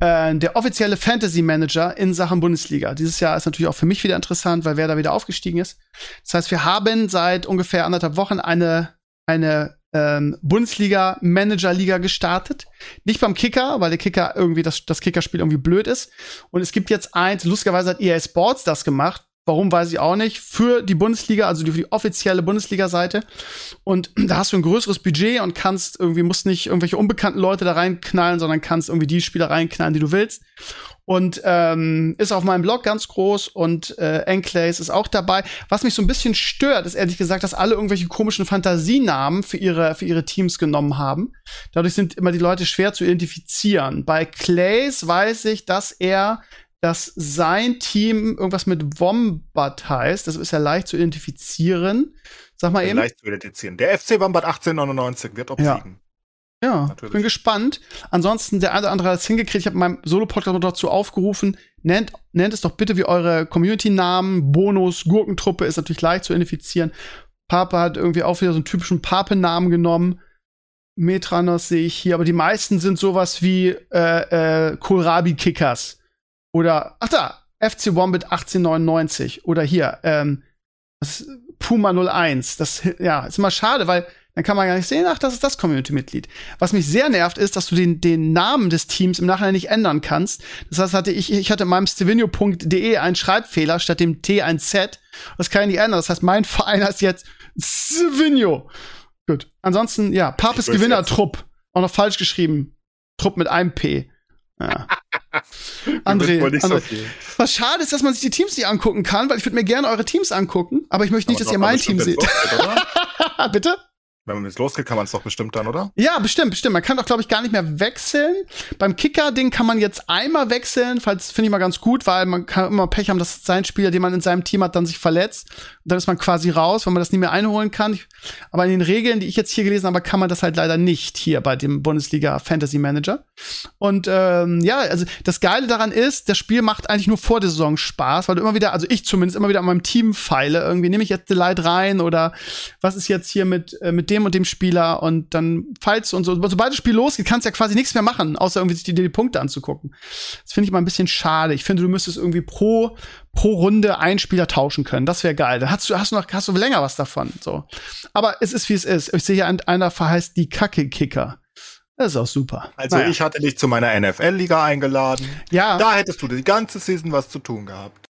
äh, der offizielle Fantasy Manager in Sachen Bundesliga. Dieses Jahr ist natürlich auch für mich wieder interessant, weil wer da wieder aufgestiegen ist. Das heißt, wir haben seit ungefähr anderthalb Wochen eine, eine ähm, Bundesliga Manager-Liga gestartet. Nicht beim Kicker, weil der Kicker irgendwie das, das Kickerspiel irgendwie blöd ist. Und es gibt jetzt eins, lustigerweise hat EA Sports das gemacht. Warum weiß ich auch nicht. Für die Bundesliga, also die, für die offizielle Bundesliga-Seite. Und (clears throat) da hast du ein größeres Budget und kannst irgendwie, musst nicht irgendwelche unbekannten Leute da reinknallen, sondern kannst irgendwie die Spieler reinknallen, die du willst. Und ähm, ist auf meinem Blog ganz groß und äh, Enclays ist auch dabei. Was mich so ein bisschen stört, ist ehrlich gesagt, dass alle irgendwelche komischen Fantasienamen für ihre, für ihre Teams genommen haben. Dadurch sind immer die Leute schwer zu identifizieren. Bei Clays weiß ich, dass er dass sein Team irgendwas mit Wombat heißt. Das ist ja leicht zu identifizieren. Sag mal eben. Leicht zu identifizieren. Der FC Wombat 1899 wird obsiegen. Ja, Natürlich. ich bin gespannt. Ansonsten, der eine oder andere hat es hingekriegt. Ich habe in meinem Solo-Podcast noch dazu aufgerufen. Nennt, nennt es doch bitte wie eure Community-Namen. Bonus, Gurkentruppe ist natürlich leicht zu identifizieren. Pape hat irgendwie auch wieder so einen typischen Pape-Namen genommen. Metranos sehe ich hier, aber die meisten sind sowas wie äh, äh, Kohlrabi-Kickers. Oder, ach da, FC Wombat 1899. Oder hier, ähm, das Puma 01. Das, ja, ist immer schade, weil dann kann man gar nicht sehen, ach, das ist das Community-Mitglied. Was mich sehr nervt, ist, dass du den, den Namen des Teams im Nachhinein nicht ändern kannst. Das heißt, hatte ich, ich hatte in meinem stevenio.de einen Schreibfehler statt dem T ein Z. Das kann ich nicht ändern. Das heißt, mein (laughs) Verein heißt jetzt Stevenio. Gut. Ansonsten, ja, Papes Gewinnertrupp. Auch noch falsch geschrieben. Trupp mit einem P. Ja. (laughs) André, so André. viel. was schade ist, dass man sich die Teams nicht angucken kann, weil ich würde mir gerne eure Teams angucken, aber ich möchte nicht, dass ihr mein Team seht. (laughs) Bitte? Wenn man jetzt losgeht, kann man es doch bestimmt dann, oder? Ja, bestimmt, bestimmt. Man kann doch, glaube ich, gar nicht mehr wechseln. Beim Kicker-Ding kann man jetzt einmal wechseln, falls finde ich mal ganz gut, weil man kann immer Pech haben, dass sein Spieler, den man in seinem Team hat, dann sich verletzt. Und dann ist man quasi raus, weil man das nie mehr einholen kann. Aber in den Regeln, die ich jetzt hier gelesen habe, kann man das halt leider nicht hier bei dem Bundesliga Fantasy Manager. Und ähm, ja, also das Geile daran ist, das Spiel macht eigentlich nur vor der Saison Spaß, weil du immer wieder, also ich zumindest immer wieder an meinem Team feile. Irgendwie nehme ich jetzt Delight rein oder was ist jetzt hier mit, äh, mit dem und dem Spieler und dann falls und so. Sobald das Spiel losgeht, kannst du ja quasi nichts mehr machen, außer irgendwie sich die, die Punkte anzugucken. Das finde ich mal ein bisschen schade. Ich finde, du müsstest irgendwie pro, pro Runde einen Spieler tauschen können. Das wäre geil. Dann hast du, hast du noch, hast du länger was davon. So. Aber es ist, wie es ist. Ich sehe hier, ein- einer verheißt die Kacke-Kicker. Das ist auch super. Also Naja. ich hatte dich zu meiner NFL-Liga eingeladen. ja. Da hättest du die ganze Season was zu tun gehabt.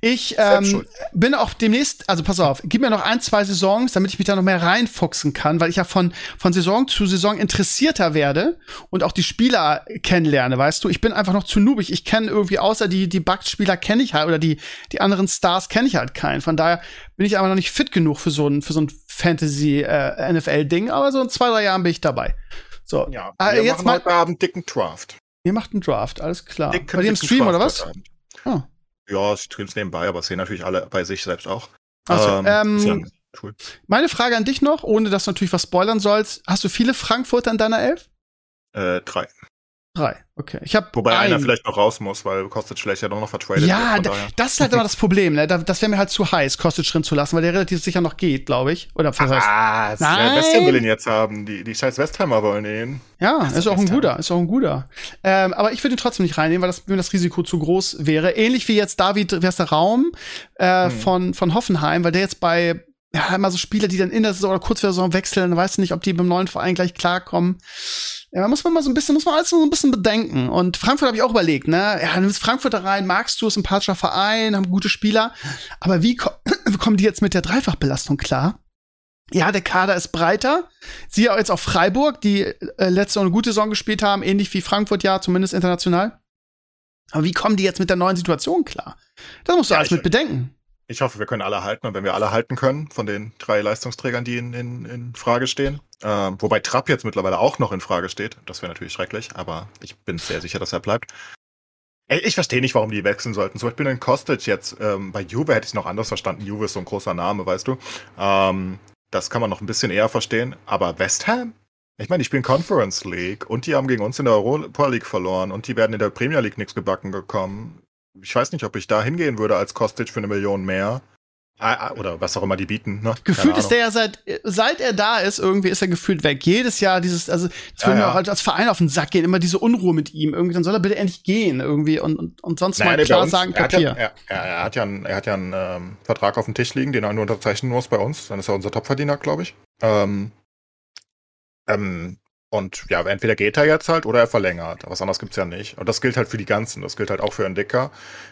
Ich ähm, bin auch demnächst, also pass auf, gib mir noch ein, zwei Saisons, damit ich mich da noch mehr reinfuchsen kann, weil ich ja von, von Saison zu Saison interessierter werde und auch die Spieler kennenlerne, weißt du? Ich bin einfach noch zu noobig. Ich kenne irgendwie, außer die, die Bugs-Spieler kenne ich halt, oder die, die anderen Stars kenne ich halt keinen. Von daher bin ich aber noch nicht fit genug für so ein, für so ein Fantasy-NFL-Ding, äh, aber so in zwei, drei Jahren bin ich dabei. So. Ja, äh, wir jetzt machen heute Abend dicken Draft. Ihr macht einen Draft, alles klar. Dick, bei im Stream Draft oder was? Oh. Ja, streams nebenbei, aber sehen natürlich alle bei sich selbst auch. Achso, ähm, ähm cool. Meine Frage an dich noch, ohne dass du natürlich was spoilern sollst. Hast du viele Frankfurter in deiner Elf? Äh, drei. Drei, okay. Ich hab Wobei ein. einer vielleicht noch raus muss, weil Kostic vielleicht ja doch noch vertradet ja, wird. Ja, das ist halt immer das Problem, ne? Das wäre mir halt zu heiß, Kostic drin zu lassen, weil der relativ sicher noch geht, glaube ich. Oder was heißt? Ah, Nein. Will ihn jetzt haben. Die, die scheiß Westheimer wollen ihn. Ja, ist auch ein guter, ist auch ein guter. Ähm, aber ich würde ihn trotzdem nicht reinnehmen, weil das, mir das Risiko zu groß wäre. Ähnlich wie jetzt David Westerraum äh, hm. von, von Hoffenheim, weil der jetzt bei ja, immer so Spieler, die dann in der Saison oder kurz vor der Saison wechseln, weißt du nicht, ob die beim neuen Verein gleich klarkommen. Ja, muss man mal so ein bisschen, muss man alles so ein bisschen bedenken. Und Frankfurt habe ich auch überlegt, ne? Ja, nimmst Frankfurt da rein, magst du, sympathischer Verein, haben gute Spieler. Aber wie, ko (clears throat) wie kommen die jetzt mit der Dreifachbelastung klar? Ja, der Kader ist breiter. Siehe auch jetzt auf Freiburg, die äh, letzte eine gute Saison gespielt haben, ähnlich wie Frankfurt ja, zumindest international. Aber wie kommen die jetzt mit der neuen Situation klar? Das musst du ja, alles mit bedenken. Ich hoffe, wir können alle halten und wenn wir alle halten können von den drei Leistungsträgern, die in, in, in Frage stehen, ähm, wobei Trapp jetzt mittlerweile auch noch in Frage steht, das wäre natürlich schrecklich, aber ich bin sehr sicher, dass er bleibt. Ey, ich verstehe nicht, warum die wechseln sollten. So, ich bin in Kostic jetzt, ähm, bei Juve hätte ich es noch anders verstanden. Juve ist so ein großer Name, weißt du. Ähm, das kann man noch ein bisschen eher verstehen. Aber West Ham? Ich meine, die spielen Conference League und die haben gegen uns in der Europa League verloren und die werden in der Premier League nichts gebacken gekommen ich weiß nicht, ob ich da hingehen würde als Kostic für eine Million mehr. Ah, ah, oder was auch immer die bieten. Ne? Gefühlt ist der ja seit, seit er da ist, irgendwie ist er gefühlt weg. Jedes Jahr dieses, also das würde ja, mir auch als, als, Verein auf den Sack gehen, immer diese Unruhe mit ihm. Irgendwie, dann soll er bitte endlich gehen irgendwie und, und, und sonst naja, mal klar uns, sagen, Papier. Er, ja, er, er, hat ja einen, er hat ja einen ähm, Vertrag auf dem Tisch liegen, den er nur unterzeichnen muss bei uns. Dann ist er unser Topverdiener, glaube ich. Ähm, ähm, und ja, entweder geht er jetzt halt oder er verlängert. Was anderes gibt's ja nicht. Und das gilt halt für die ganzen. Das gilt halt auch für Dicker,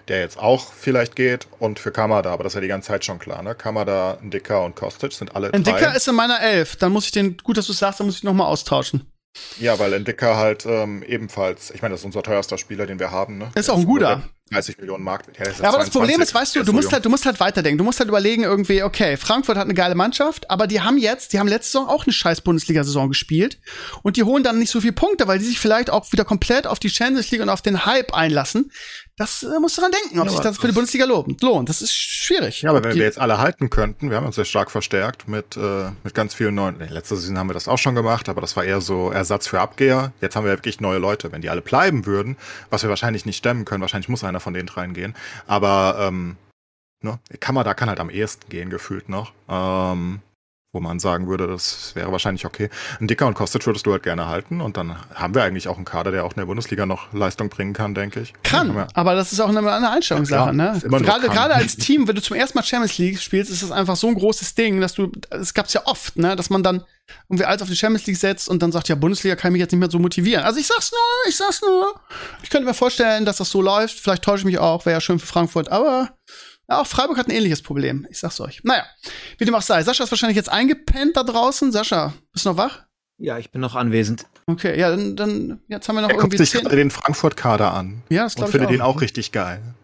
der jetzt auch vielleicht geht und für Kamada, aber das ist ja die ganze Zeit schon klar, ne? Kamada, Dicker und Kostic sind alle. Dicker ist in meiner Elf. Dann muss ich den, gut, dass du sagst, dann muss ich nochmal austauschen. Ja, weil Entdecker halt ähm, ebenfalls, ich meine, das ist unser teuerster Spieler, den wir haben. Ne? Ist auch ein guter. 30 Millionen Markt. Ja, ja aber das Problem ist, weißt du, du musst halt, du musst halt weiterdenken. Du musst halt überlegen irgendwie, okay, Frankfurt hat eine geile Mannschaft, aber die haben jetzt, die haben letzte Saison auch eine scheiß Bundesliga-Saison gespielt und die holen dann nicht so viel Punkte, weil die sich vielleicht auch wieder komplett auf die Champions League und auf den Hype einlassen. Das äh, musst du dann denken, ob ja, sich das für die Bundesliga lohnt. lohnt. Das ist schwierig. Ja, aber wenn wir jetzt alle halten könnten, wir haben uns sehr stark verstärkt mit, äh, mit ganz vielen neuen. Nee, letzte Saison haben wir das auch schon gemacht, aber das war eher so Ersatz für Abgeher. Jetzt haben wir wirklich neue Leute. Wenn die alle bleiben würden, was wir wahrscheinlich nicht stemmen können, wahrscheinlich muss einer von denen reingehen. Aber ähm, ne, Kamada kann halt am ehesten gehen, gefühlt noch. Ähm, wo man sagen würde, das wäre wahrscheinlich okay. Ein Dicker und Kostic würdest du halt gerne halten und dann haben wir eigentlich auch einen Kader, der auch in der Bundesliga noch Leistung bringen kann, denke ich. Kann, aber das ist auch eine, eine Einstellungssache, ja, ne? Gerade, gerade als Team, wenn du zum ersten Mal Champions League spielst, ist das einfach so ein großes Ding, dass du, es gab's ja oft, ne, dass man dann irgendwie alles auf die Champions League setzt und dann sagt, ja, Bundesliga kann mich jetzt nicht mehr so motivieren. Also ich sag's nur, ich sag's nur. Ich könnte mir vorstellen, dass das so läuft. Vielleicht täusche ich mich auch, wäre ja schön für Frankfurt, aber ja, auch Freiburg hat ein ähnliches Problem. Ich sag's euch. Naja, wie dem auch sei. Sascha ist wahrscheinlich jetzt eingepennt da draußen. Sascha, bist du noch wach? Ja, ich bin noch anwesend. Okay, ja, dann, dann jetzt haben wir noch er irgendwie. Guckt sich gerade den Frankfurt-Kader an. Ja, das glaube ich. Und finde den auch richtig geil.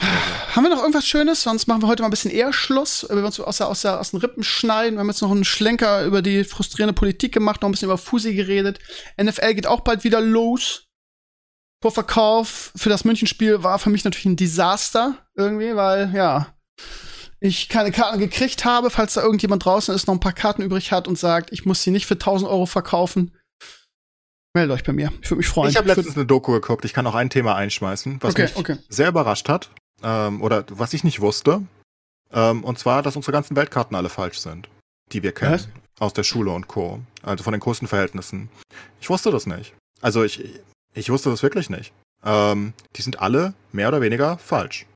Haben wir noch irgendwas Schönes? Sonst machen wir heute mal ein bisschen eher Schluss. Wir uns aus, der, aus, der, aus den Rippen schneiden. Wir haben jetzt noch einen Schlenker über die frustrierende Politik gemacht, noch ein bisschen über Fusi geredet. NFL geht auch bald wieder los. Vorverkauf für das Münchenspiel war für mich natürlich ein Desaster irgendwie, weil ja, ich keine Karten gekriegt habe. Falls da irgendjemand draußen ist, noch ein paar Karten übrig hat und sagt, ich muss sie nicht für 1000 Euro verkaufen, meldet euch bei mir. Ich würde mich freuen. Ich habe letztens eine Doku geguckt. Ich kann auch ein Thema einschmeißen, was okay, mich okay. sehr überrascht hat ähm, oder was ich nicht wusste. Ähm, und zwar, dass unsere ganzen Weltkarten alle falsch sind, die wir kennen. Was? Aus der Schule und Co. Also von den Größenverhältnissen. Ich wusste das nicht. Also ich, ich wusste das wirklich nicht. Ähm, die sind alle mehr oder weniger falsch.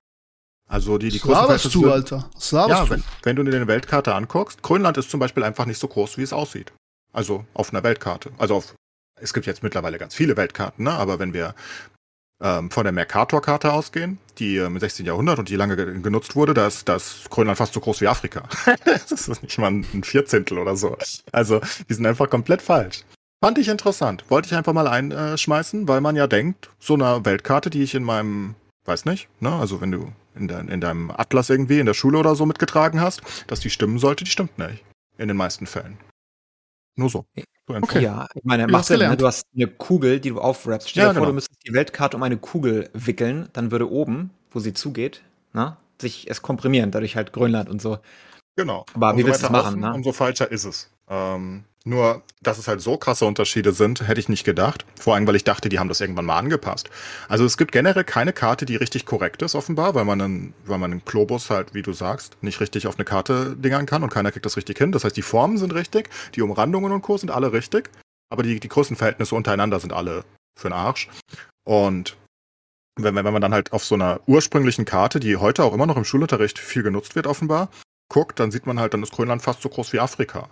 Also die, die großen du, Alter? Ja? Wenn, wenn du dir eine Weltkarte anguckst, Grönland ist zum Beispiel einfach nicht so groß, wie es aussieht. Also auf einer Weltkarte. Also auf, es gibt jetzt mittlerweile ganz viele Weltkarten, ne? aber wenn wir ähm, von der Mercator-Karte ausgehen, die äh, im 16. Jahrhundert und die lange ge genutzt wurde, da ist das Grönland fast so groß wie Afrika. (laughs) das ist nicht mal ein Vierzehntel oder so. Also, die sind einfach komplett falsch. Fand ich interessant. Wollte ich einfach mal einschmeißen, weil man ja denkt, so eine Weltkarte, die ich in meinem, weiß nicht, ne, also wenn du in, de in deinem Atlas irgendwie in der Schule oder so mitgetragen hast, dass die stimmen sollte, die stimmt nicht. In den meisten Fällen. Nur so. so okay, ja. Ich meine, macht Sinn, ne? Du hast eine Kugel, die du aufwrappst. Stell dir ja, vor, genau. du müsstest die Weltkarte um eine Kugel wickeln, dann würde oben, wo sie zugeht, ne, sich es komprimieren, dadurch halt Grönland und so. Genau. Aber wie willst du es machen, ne? Umso falscher ist es. Ähm, nur, dass es halt so krasse Unterschiede sind, hätte ich nicht gedacht. Vor allem, weil ich dachte, die haben das irgendwann mal angepasst. Also es gibt generell keine Karte, die richtig korrekt ist, offenbar, weil man einen, weil man einen Globus halt, wie du sagst, nicht richtig auf eine Karte dingern kann und keiner kriegt das richtig hin. Das heißt, die Formen sind richtig, die Umrandungen und Co. sind alle richtig, aber die, die Größenverhältnisse untereinander sind alle für den Arsch. Und wenn, wenn man dann halt auf so einer ursprünglichen Karte, die heute auch immer noch im Schulunterricht viel genutzt wird, offenbar, guckt, dann sieht man halt, dann ist Grönland fast so groß wie Afrika.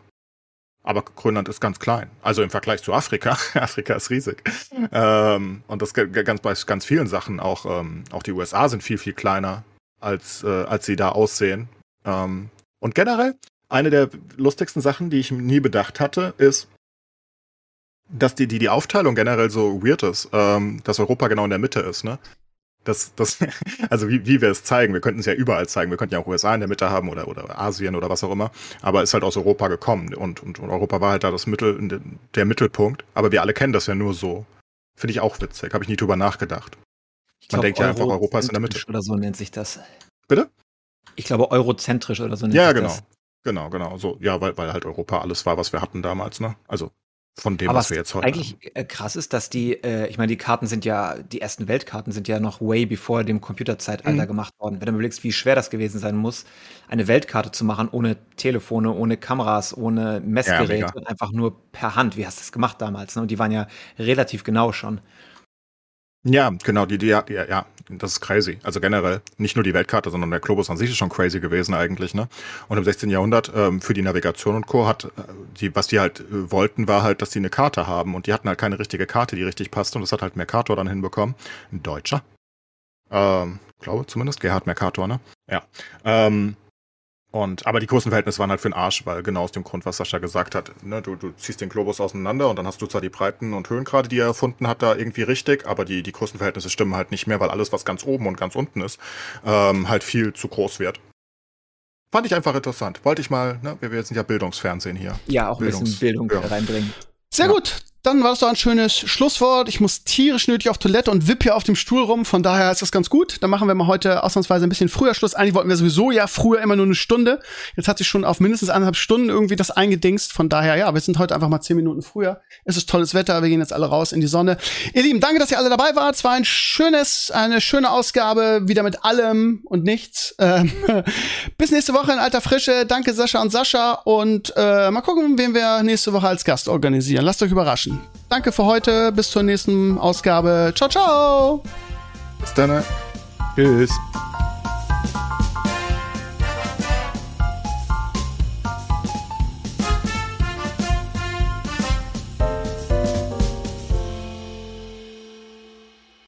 Aber Grönland ist ganz klein. Also im Vergleich zu Afrika. (laughs) Afrika ist riesig. Ähm, und das ganz bei ganz vielen Sachen. Auch, ähm, auch die USA sind viel, viel kleiner, als, äh, als sie da aussehen. Ähm, und generell, eine der lustigsten Sachen, die ich nie bedacht hatte, ist, dass die, die, die Aufteilung generell so weird ist, ähm, dass Europa genau in der Mitte ist, ne? Das, das, (laughs) also wie, wie wir es zeigen, wir könnten es ja überall zeigen, wir könnten ja auch USA in der Mitte haben oder, oder Asien oder was auch immer, aber ist halt aus Europa gekommen und, und, und Europa war halt da das Mittel, der Mittelpunkt, aber wir alle kennen das ja nur so. Finde ich auch witzig, habe ich nie drüber nachgedacht. Ich Man denkt ja einfach, Europa ist in der Mitte. Oder so nennt sich das. Bitte? Ich glaube, eurozentrisch oder so nennt ja, sich genau. das. Genau, genau. So, ja, weil, weil halt Europa alles war, was wir hatten damals, ne? Also von dem, Aber was wir jetzt heute eigentlich haben. Äh, krass ist, dass die, äh, ich meine, die Karten sind ja, die ersten Weltkarten sind ja noch way bevor dem Computerzeitalter mhm. gemacht worden. Wenn du überlegst, wie schwer das gewesen sein muss, eine Weltkarte zu machen, ohne Telefone, ohne Kameras, ohne Messgeräte, ja, einfach nur per Hand. Wie hast du das gemacht damals? Ne? Und die waren ja relativ genau schon. Ja, genau, die, die, ja, ja, das ist crazy. Also generell, nicht nur die Weltkarte, sondern der Globus an sich ist schon crazy gewesen eigentlich, ne? Und im 16. Jahrhundert, ähm, für die Navigation und Co. hat, äh, die, was die halt äh, wollten, war halt, dass die eine Karte haben und die hatten halt keine richtige Karte, die richtig passte und das hat halt Mercator dann hinbekommen. Ein Deutscher. Ähm, glaube zumindest, Gerhard Mercator, ne? Ja. Ähm, und, aber die Größenverhältnisse waren halt für den Arsch, weil genau aus dem Grund, was Sascha gesagt hat, ne, du, du ziehst den Globus auseinander und dann hast du zwar die Breiten und Höhengrade, die er erfunden hat, da irgendwie richtig, aber die, die Größenverhältnisse stimmen halt nicht mehr, weil alles, was ganz oben und ganz unten ist, ähm, halt viel zu groß wird. Fand ich einfach interessant. Wollte ich mal, ne, wir sind ja Bildungsfernsehen hier. Ja, auch Bildungs ein bisschen Bildung ja. reinbringen. Sehr ja. gut dann war das doch ein schönes Schlusswort. Ich muss tierisch nötig auf Toilette und wipp hier auf dem Stuhl rum. Von daher ist das ganz gut. Dann machen wir mal heute ausnahmsweise ein bisschen früher Schluss. Eigentlich wollten wir sowieso ja früher immer nur eine Stunde. Jetzt hat sich schon auf mindestens eineinhalb Stunden irgendwie das eingedingst. Von daher, ja, wir sind heute einfach mal zehn Minuten früher. Es ist tolles Wetter. Wir gehen jetzt alle raus in die Sonne. Ihr Lieben, danke, dass ihr alle dabei wart. Es war ein schönes, eine schöne Ausgabe. Wieder mit allem und nichts. Ähm, (laughs) bis nächste Woche in alter Frische. Danke Sascha und Sascha. Und äh, mal gucken, wen wir nächste Woche als Gast organisieren. Lasst euch überraschen. Danke für heute. Bis zur nächsten Ausgabe. Ciao, ciao. Bis dann. Tschüss.